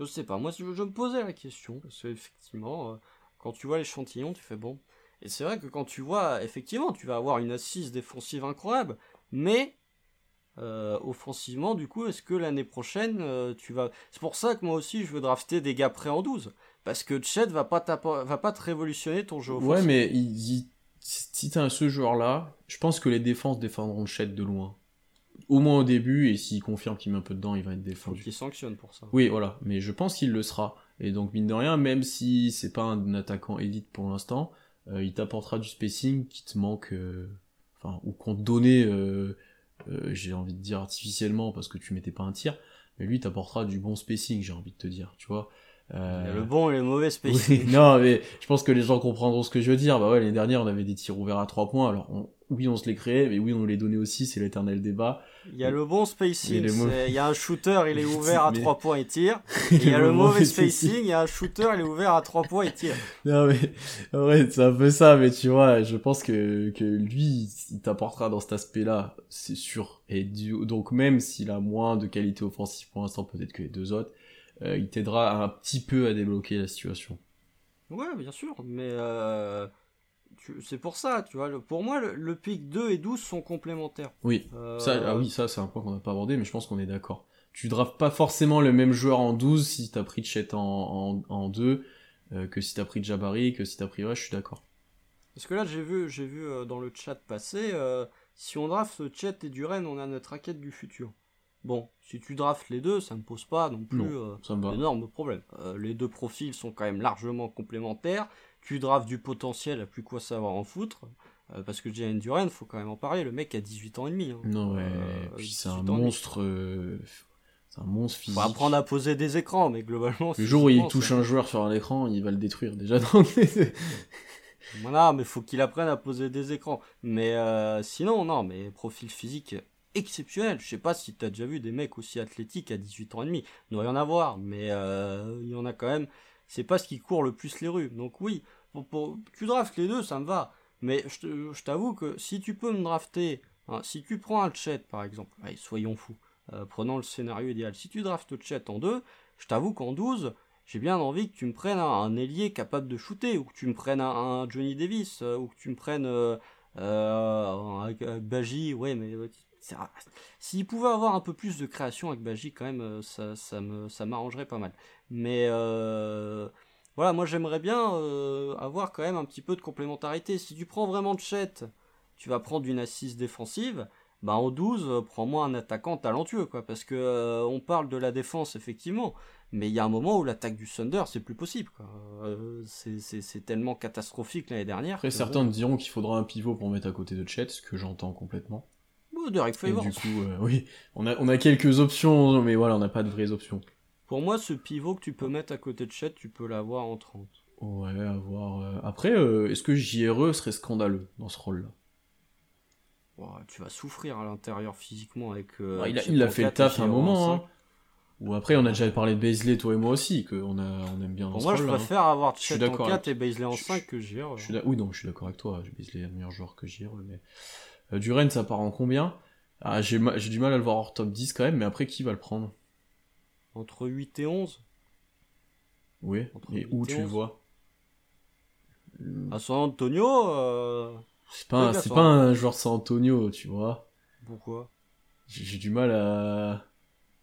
je sais pas. Moi, je, je me posais la question, parce qu'effectivement, quand tu vois l'échantillon, tu fais bon. Et c'est vrai que quand tu vois, effectivement, tu vas avoir une assise défensive incroyable, mais euh, offensivement, du coup, est-ce que l'année prochaine, euh, tu vas. C'est pour ça que moi aussi, je veux drafter des gars prêts en 12. Parce que Chet va pas, va pas te révolutionner ton jeu offensif. Ouais, mais il, il- si t'as ce joueur-là, je pense que les défenses défendront Chet de loin. Au moins au début, et s'il confirme qu'il met un peu dedans, il va être défendu. qu'il sanctionne pour ça. Oui, voilà, mais je pense qu'il le sera. Et donc, mine de rien, même si c'est pas un attaquant élite pour l'instant, euh, il t'apportera du spacing qui te manque, enfin, ou qu'on te donnait, euh, j'ai envie de dire artificiellement parce que tu mettais pas un tir, mais lui t'apportera du bon spacing, j'ai envie de te dire, tu vois. Il y a le bon et le mauvais oui, spacing. non, mais je pense que les gens comprendront ce que je veux dire. Bah ouais, l'année dernière, on avait des tirs ouverts à 3 points. Alors, on- oui, on se les créait, mais oui, on nous les donnait aussi. C'est l'éternel débat. Il y a le bon Et spacing, mauvais- il y a un shooter, il est ouvert à Mais- 3 points, il tire. Et il y a le mauvais spacing. il y a un shooter, il est ouvert à 3 points, il tire. Non, mais, ouais, c'est un peu ça, mais tu vois, je pense que, que lui, il t'apportera dans cet aspect-là, c'est sûr. Et du, donc, même s'il a moins de qualité offensive pour l'instant, peut-être que les deux autres, il t'aidera un petit peu à débloquer la situation. Ouais, bien sûr, mais euh, c'est pour ça, tu vois. le- pour moi, le, le pic 2 et 12 sont complémentaires. Oui, Euh, Ça, ah oui, ça, c'est un point qu'on n'a pas abordé, mais je pense qu'on est d'accord. Tu draftes pas forcément le même joueur en 12 si t'as pris Chet en, en, en 2 euh, que si t'as pris Jabari, que si t'as pris... Ouais, je suis d'accord. Parce que là, j'ai vu, j'ai vu euh, dans le chat passer, euh, si on draft Chet et Duren, on a notre raquette du futur. Bon, si tu draftes les deux, ça ne pose pas non plus euh, d'énormes problèmes. Euh, les deux profils sont quand même largement complémentaires. Tu draftes du potentiel, à plus quoi savoir en foutre. Euh, parce que Jalen Duren, faut quand même en parler, le mec a 18 ans et demi. hein. Non, ouais, puis c'est un 18 ans et demi. monstre... C'est un monstre physique. Faut apprendre à poser des écrans, mais globalement. Le jour où il touche un joueur sur un écran, il va le détruire déjà. Donc... Voilà, mais faut qu'il apprenne à poser des écrans. Mais sinon, non, mais profil physique exceptionnel. Je sais pas si t'as déjà vu des mecs aussi athlétiques à 18 ans et demi. Il doit y en avoir, mais euh, il y en a quand même. C'est pas ce qui court le plus les rues. Donc oui, pour, pour- tu draftes les deux, ça me va. Mais je t'avoue que si tu peux me drafter, si tu prends un chat par exemple, allez, soyons fous, euh, prenons le scénario idéal. Si tu draftes chat en deux, je t'avoue qu'en 12, j'ai bien envie que tu me prennes un, ailier capable de shooter, ou que tu me prennes un, Johnny Davis, euh, ou que tu me prennes un Baji, ouais, mais s'il pouvait avoir un peu plus de création avec Baji, quand même, euh, ça, ça me, ça m'arrangerait pas mal. Mais euh, voilà, moi j'aimerais bien euh, avoir quand même un petit peu de complémentarité. Si tu prends vraiment Chet, tu vas prendre une assise défensive. bah en 12, prends-moi un attaquant talentueux, quoi. Parce que on parle de la défense, effectivement. Mais il y a un moment où l'attaque du Thunder, c'est plus possible. c'est tellement catastrophique l'année dernière. Après, certains diront qu'il faudra un pivot pour mettre à côté de Chet, ce que j'entends complètement. Derek Favors. du coup, oui, on a, on a quelques options, mais voilà, on n'a pas de vraies options. Pour moi, ce pivot que tu peux mettre à côté de Chet, tu peux l'avoir en 30. Ouais, à voir. Euh. Après, euh, est-ce que JRE serait scandaleux dans ce rôle-là? Tu vas souffrir à l'intérieur physiquement avec. Euh, il a, fait le taf un moment. Hein. Ou après, on a déjà parlé de Baisley, toi et moi aussi, qu'on a, on aime bien dans moi, je hein. préfère avoir Chet en 4 et Baisley en 5 que JRE. oui, non, je suis d'accord avec toi. Baisley est un meilleur joueur que JRE. Mais... Duren, ça part en combien? Ah, J'ai du mal à le voir hors top 10 quand même, mais après, qui va le prendre? Entre 8 et 11 Oui, et où tu le vois? À San Antonio, euh... c'est pas, c'est pas un joueur San Antonio, tu vois. Pourquoi? J'ai du mal à.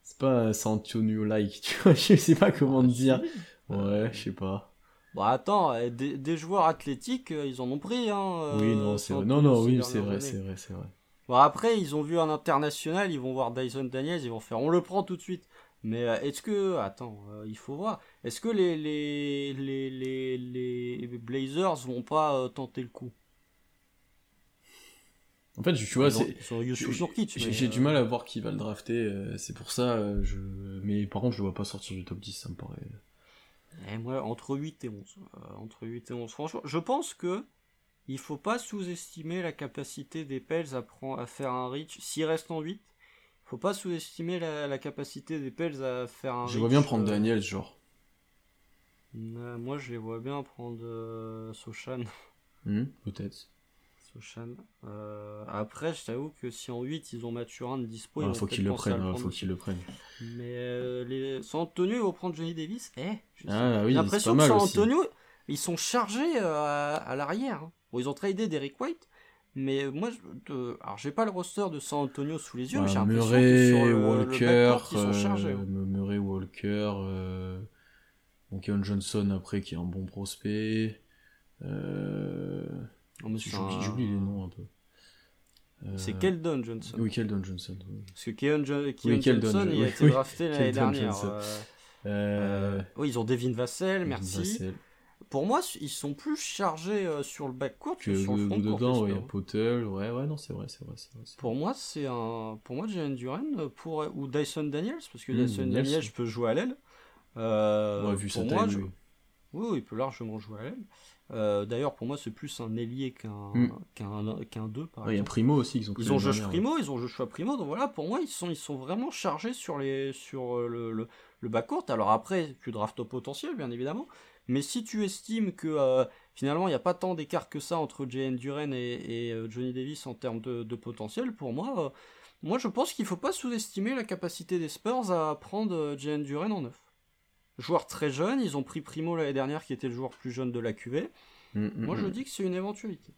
C'est pas un San Antonio-like, tu vois. Je sais pas comment te dire. Ouais, je sais pas. Bah attends, euh, des, joueurs athlétiques, euh, ils en ont pris, hein. Euh, oui, non, c'est vrai. Non, non, oui, c'est vrai, c'est vrai, c'est vrai. Bon, après, ils ont vu un international, ils vont voir Dyson Daniels, ils vont faire, on le prend tout de suite. Mais euh, est-ce que, attends, euh, il faut voir, est-ce que les, les, les, les, les Blazers vont pas euh, tenter le coup? En fait, tu vois, c'est. J'ai du mal à voir qui va le drafter, c'est pour ça, je. Mais par contre, je le vois pas sortir du top 10, ça me paraît. Eh, moi, entre 8 et 11. entre 8 et 11. Franchement, je pense que il faut pas sous-estimer la capacité des Pels à, à faire un reach. S'il reste en 8, faut pas sous-estimer la, capacité des Pels à faire un. Je vois bien prendre euh, Daniel, genre. Euh, moi, je les vois bien prendre euh, Sochan. Hmm, peut-être. Sochan. après, je t'avoue que si en 8 ils ont Mathurin de dispo, il faut qu'ils le prennent. faut qu'ils le prennent. Mais les... San Antonio, ils vont prendre Johnny Davis. Eh, ah, oui, j'ai l'impression que San Antonio, ils sont chargés à, l'arrière. Hein. Bon, ils ont tradé Derek White, mais moi, je, alors j'ai pas le roster de San Antonio sous les yeux, mais j'ai l'impression que sur le, Walker, ils sont chargés. Euh, Murray, Walker, euh, Keon Johnson après qui est un bon prospect. Euh... J'oublie les noms un peu. Euh... C'est Keldon Johnson. Oui, Keldon Johnson. Parce que Keon, jo oui, Johnson, il a été drafté l'année dernière. Euh, euh... oui, ils ont Devin Vassell, merci. Pour moi, ils sont plus chargés sur le backcourt que, que sur le front dedans, il y a Potel, ouais, ouais, non, c'est vrai, c'est vrai, vrai, Pour moi, c'est un, pour moi, Jalen Duren euh, pour ou Dyson Daniels, parce que mmh, Dyson Daniels, je peux jouer à l'aile. Euh, ouais, vu sa taille, je... oui. oui, il peut largement jouer à l'aile. Euh, D'ailleurs, pour moi, c'est plus un ailier qu'un mmh. qu'un qu'un 2. Il y a Primo aussi, ils ont. Ils ont Josh Primo, ils ont Joshua Primo, donc voilà, pour moi, ils sont ils sont vraiment chargés sur les sur le le, le backcourt. Alors après, tu draftes au potentiel, bien évidemment, mais si tu estimes que euh, finalement il n'y a pas tant d'écart que ça entre Jalen Duren et, euh, Johnny Davis en termes de, potentiel, pour moi, euh, moi je pense qu'il ne faut pas sous-estimer la capacité des Spurs à prendre Jalen Duren en neuf. Joueur très jeune, ils ont pris Primo l'année dernière qui était le joueur plus jeune de la QV. Mm, mm, moi je mm. dis que c'est une éventualité.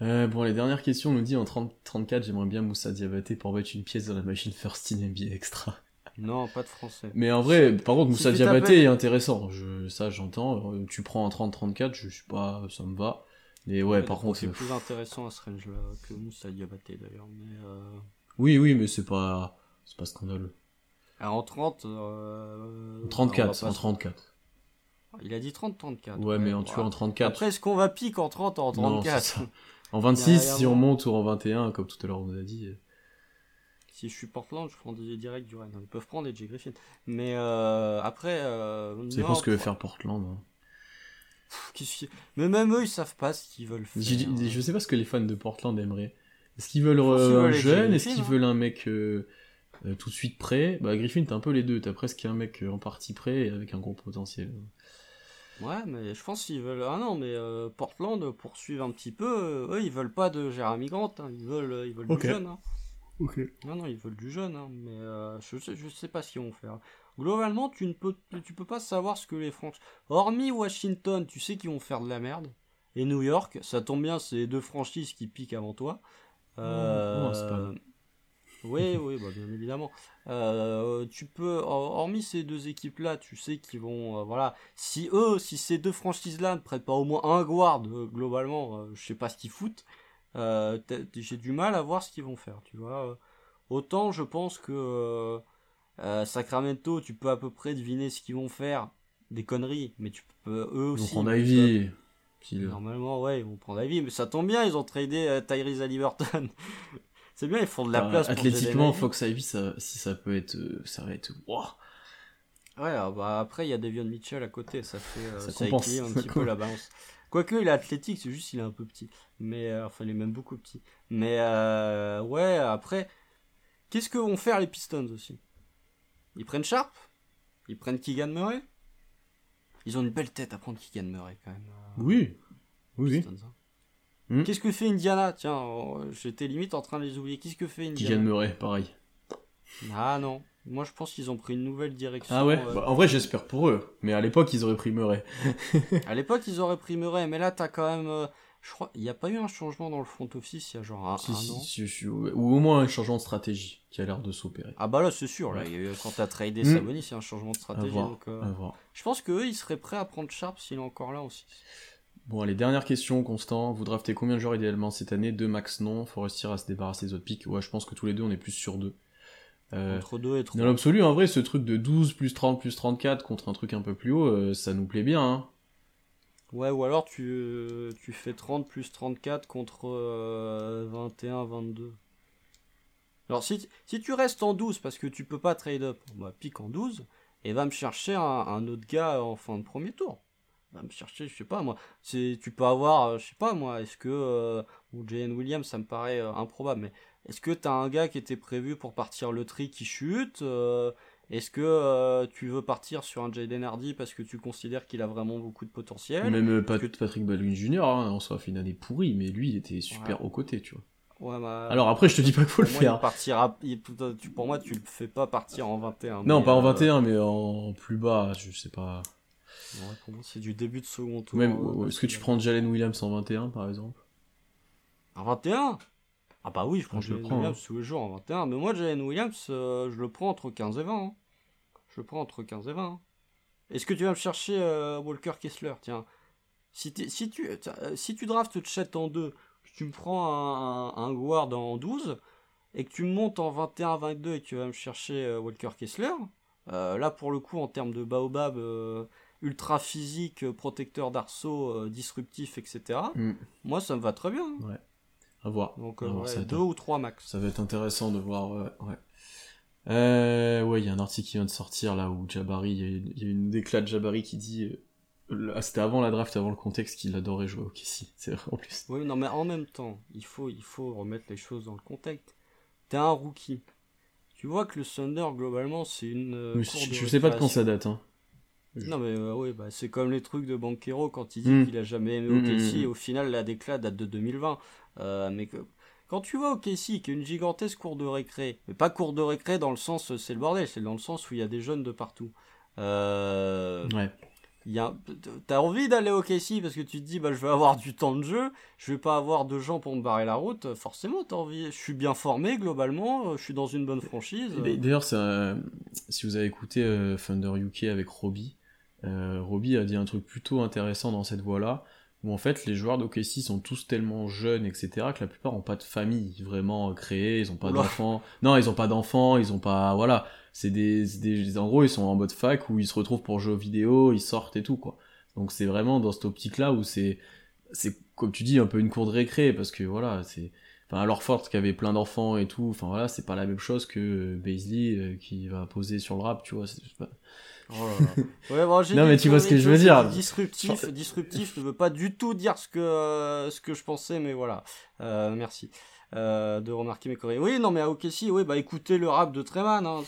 bon, les dernières questions nous dit en 30-34, j'aimerais bien Moussa Diabaté pour mettre une pièce dans la machine First in NBA Extra. Non, pas de français. Mais en vrai, par contre, Moussa Diabaté est intéressant. Je, ça, j'entends. Euh, tu prends en 30-34, je suis pas, ça me va. Mais ouais, par contre. C'est plus intéressant à ce range-là que Moussa Diabaté d'ailleurs. Mais euh, Oui, oui, mais c'est pas, c'est pas scandaleux. Alors, en 30. Euh... 34, en 34. Il a dit 30-34. Ouais, mais en, tu en 34. Après, est-ce qu'on va pique en 30 en 34 En 26, si on monte ou en 21, comme tout à l'heure on nous a dit. Si je suis Portland, je prends des directs du Rennes. Ils peuvent prendre des J. Griffin. Mais euh, après. Euh, c'est pas ce que veut faire Portland. Hein. Mais même eux, ils savent pas ce qu'ils veulent faire. Je, sais pas ce que les fans de Portland aimeraient. Est-ce qu'ils veulent un jeune? Est-ce qu'ils veulent un mec euh, euh, tout de suite prêt Bah, Griffin, t'as un peu les deux. T'as presque un mec en partie prêt avec un gros potentiel. Ouais, mais je pense qu'ils veulent. Ah non, mais Portland, poursuivre un petit peu, eux, ils veulent pas de Jérémy Grant. Hein. Ils veulent, ils veulent du jeune. Hein. Non, non, ils veulent du jeune, hein, mais euh, je, sais, je sais pas ce qu'ils vont faire. Globalement, tu ne peux, tu peux pas savoir ce que les franchises. Hormis Washington, tu sais qu'ils vont faire de la merde. Et New York, ça tombe bien, c'est les deux franchises qui piquent avant toi. Euh... Oui, oui, bah, bien évidemment. Euh, tu peux, hormis ces deux équipes-là, tu sais qu'ils vont, euh, voilà. Si eux, si ces deux franchises-là ne prêtent pas au moins un guard, globalement, je sais pas ce qu'ils foutent. euh, j'ai du mal à voir ce qu'ils vont faire, tu vois. Autant je pense que Sacramento, tu peux à peu près deviner ce qu'ils vont faire, des conneries, mais tu peux eux aussi. Ils vont Ivy. Normalement, ouais, ils vont prendre Ivy, mais ça tombe bien, ils ont tradé Tyrese Halliburton. C'est bien, ils font de la place. Athlétiquement, Fox Ivy, ça, si ça peut être, ça va être, wow. Ouais, ah bah après il y a Devion Mitchell à côté, ça fait euh, ça, équilibre un petit peu la balance. Quoique il est athlétique, c'est juste il est un peu petit. Mais euh, enfin il est même beaucoup petit. Mais euh, ouais, après qu'est-ce que vont faire les Pistons aussi? Ils prennent Sharp? Ils prennent Keegan Murray? Ils ont une belle tête à prendre Keegan Murray quand même. Oui. Oui. Hein. Hmm. Qu'est-ce que fait Indiana? Tiens, j'étais limite en train de les oublier. Qu'est-ce que fait Indiana? Keegan Murray, pareil. Ah non. Moi, je pense qu'ils ont pris une nouvelle direction. Ah ouais? euh, bah, En vrai, j'espère pour eux. Mais à l'époque, ils auraient pris Murray. à l'époque, ils auraient pris Murray. Mais là, t'as quand même. Euh, je crois. Il n'y a pas eu un changement dans le front office il y a genre un, si, si, Ou au moins un changement de stratégie qui a l'air de s'opérer. Ah bah là, c'est sûr. Là, quand t'as tradé mm. Sabonis, c'est un changement de stratégie. donc, euh, Je pense qu'eux, ils seraient prêts à prendre Sharp s'il est encore là aussi. Bon, allez, dernière question, Constant. Vous draftez combien de joueurs idéalement cette année? Deux max non. Faut réussir à se débarrasser des autres pics. Ouais, je pense que tous les deux, on est plus sur deux. Euh, Entre 2 et 3. Dans l'absolu, en vrai, ce truc de 12 plus 30 plus 34 contre un truc un peu plus haut, euh, ça nous plaît bien. Hein. Ouais, ou alors tu, euh, tu fais 30 plus 34 contre 21, 22. Alors si, si tu restes en 12 parce que tu peux pas trade up, bah pique en 12 et va me chercher un, autre gars en fin de premier tour. Va me chercher, je sais pas moi. Tu peux avoir, je sais pas moi, est-ce que. ou Jalen Williams, ça me paraît improbable, mais est-ce que t'as un gars qui était prévu pour partir le tri qui chute euh, Est-ce que euh, tu veux partir sur un Jaden Hardy parce que tu considères qu'il a vraiment beaucoup de potentiel? Même euh, Patrick Baldwin Jr. Hein, en soi fait une année pourrie, mais lui il était super aux côtés, tu vois. Ouais, bah, Alors après, je te dis pas qu'il faut le faire. pour moi, tu le fais pas partir en 21. Non, pas en 21, mais en plus bas, je sais pas. Pour moi, c'est du début de second tour. Même, est-ce que tu prends Jalen Williams en 21, par exemple? En 21 ah bah oui, je prends Jalen Williams hein. tous les jours en 21. Mais moi, Jalen Williams, euh, je le prends entre 15 et 20. Hein. Je le prends entre 15 et 20. Hein. Est-ce que tu vas me chercher euh, Walker Kessler? Tiens, si, si, tu, euh, si tu draftes Chet en 2, tu me prends un, un, guard en 12, et que tu me montes en 21-22 et que tu vas me chercher Walker Kessler, là pour le coup, en termes de baobab ultra physique, protecteur d'arceau, disruptif, etc., mm. moi ça me va très bien. Ouais. À voir. Donc, euh, deux ou trois max. Ça va être intéressant de voir. ouais. Euh, ouais, il y a un article qui vient de sortir là où Jabari, il y, a une déclat de Jabari qui dit. Euh, ah, c'était avant la draft, avant le contexte qu'il adorait jouer au Kessie. C'est vrai en plus. Oui, non, mais en même temps, il faut, il faut remettre les choses dans le contexte. T'es un rookie. Tu vois que le Thunder, globalement, c'est une. je, sais pas de quand ça date. Hein. Non mais oui, bah, c'est comme les trucs de Banquero quand il dit hmm. qu'il a jamais aimé hmm, OKC, hmm, au final la déclat date de 2020. Euh, mais que, quand tu vois OKC qui est une gigantesque cour de récré, mais pas cour de récré dans le sens c'est le bordel, c'est dans le sens où il y a des jeunes de partout. Euh, ouais. A, t'as envie d'aller au KC parce que tu te dis bah je vais avoir du temps de jeu, je vais pas avoir de gens pour me barrer la route. Forcément t'as envie. Je suis bien formé globalement, je suis dans une bonne franchise. D'ailleurs si vous avez écouté euh, Thunder UK avec Robbie, euh, Robbie a dit un truc plutôt intéressant dans cette voie-là, où en fait les joueurs d'OKC sont tous tellement jeunes, etc., que la plupart n'ont pas de famille vraiment créée, ils ont pas d'enfants. Non, ils ont pas d'enfants, ils ont pas... Voilà, c'est des, des... En gros, ils sont en mode fac où ils se retrouvent pour jouer aux vidéos, ils sortent et tout, quoi. Donc c'est vraiment dans cette optique-là où c'est... C'est, comme tu dis, un peu une cour de récré, parce que voilà, c'est... Enfin, alors Ford qui avait plein d'enfants et tout, enfin voilà, c'est pas la même chose que Baisley euh, qui va poser sur le rap, tu vois. C'est pas... Oh ouais, bon, non, mais tu vois ce que je veux dire. Disruptif, disruptif ne veut pas du tout dire ce que, euh, ce que je pensais, mais voilà. Euh, merci. Euh, de remarquer mes conneries. Oui, non, mais à OKC, oui, bah écoutez le rap de Treman, hein,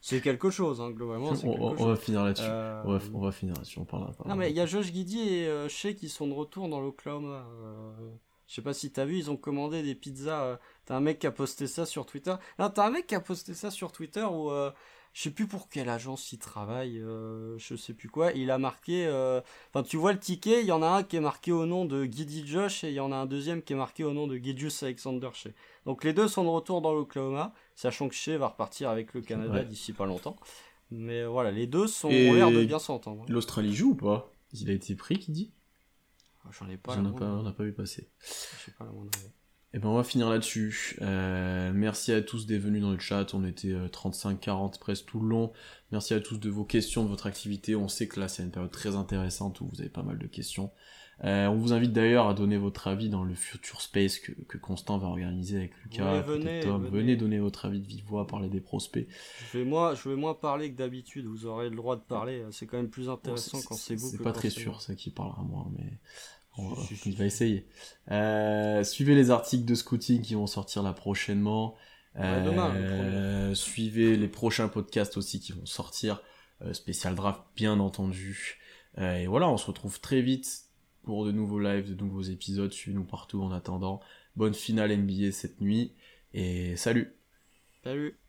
c'est quelque chose, hein, globalement. On, on, va finir là-dessus. On, on, va finir là-dessus, on parlera. Non, mais il y a Josh Guidi et Shea qui sont de retour dans l'Oklahoma. Je sais pas si t'as vu, ils ont commandé des pizzas. T'as un mec qui a posté ça sur Twitter. Non, t'as un mec qui a posté ça sur Twitter où je sais plus pour quelle agence il travaille, euh, je sais plus quoi. Il a marqué, euh, enfin tu vois le ticket, il y en a un qui est marqué au nom de Giddy Josh et il y en a un deuxième qui est marqué au nom de Gidius Alexander Shea. Donc les deux sont de retour dans l'Oklahoma, sachant que Shea va repartir avec le Canada d'ici pas longtemps. Mais voilà, les deux sont ont l'air de bien s'entendre. L'Australie joue ou pas? Il a été pris, qui dit? J'en ai pas. J'en ai pas vu passer. Je sais pas la moindre. Et ben on va finir là-dessus. Euh, merci à tous d'être venus dans le chat. On était 35-40 presque tout le long. Merci à tous de vos questions, de votre activité. On sait que là c'est une période très intéressante où vous avez pas mal de questions. Euh, on vous invite d'ailleurs à donner votre avis dans le Future Space que, que Constant va organiser avec Lucas, Ouais, venez, Tom. venez. venez donner votre avis de vive voix, parler des prospects. Je vais moins, je vais moins parler que d'habitude. Vous aurez le droit de parler. C'est quand même plus intéressant quand c'est vous. C'est pas très sûr, ça qui parlera moins, mais on- va essayer. Euh, suivez les articles de scouting qui vont sortir là prochainement. Ouais, demain, le Euh, suivez les prochains podcasts aussi qui vont sortir. Euh, spécial draft, bien entendu. Euh, et voilà, on se retrouve très vite pour de nouveaux lives, de nouveaux épisodes. Suivez-nous partout en attendant. Bonne finale NBA cette nuit. Et salut Salut.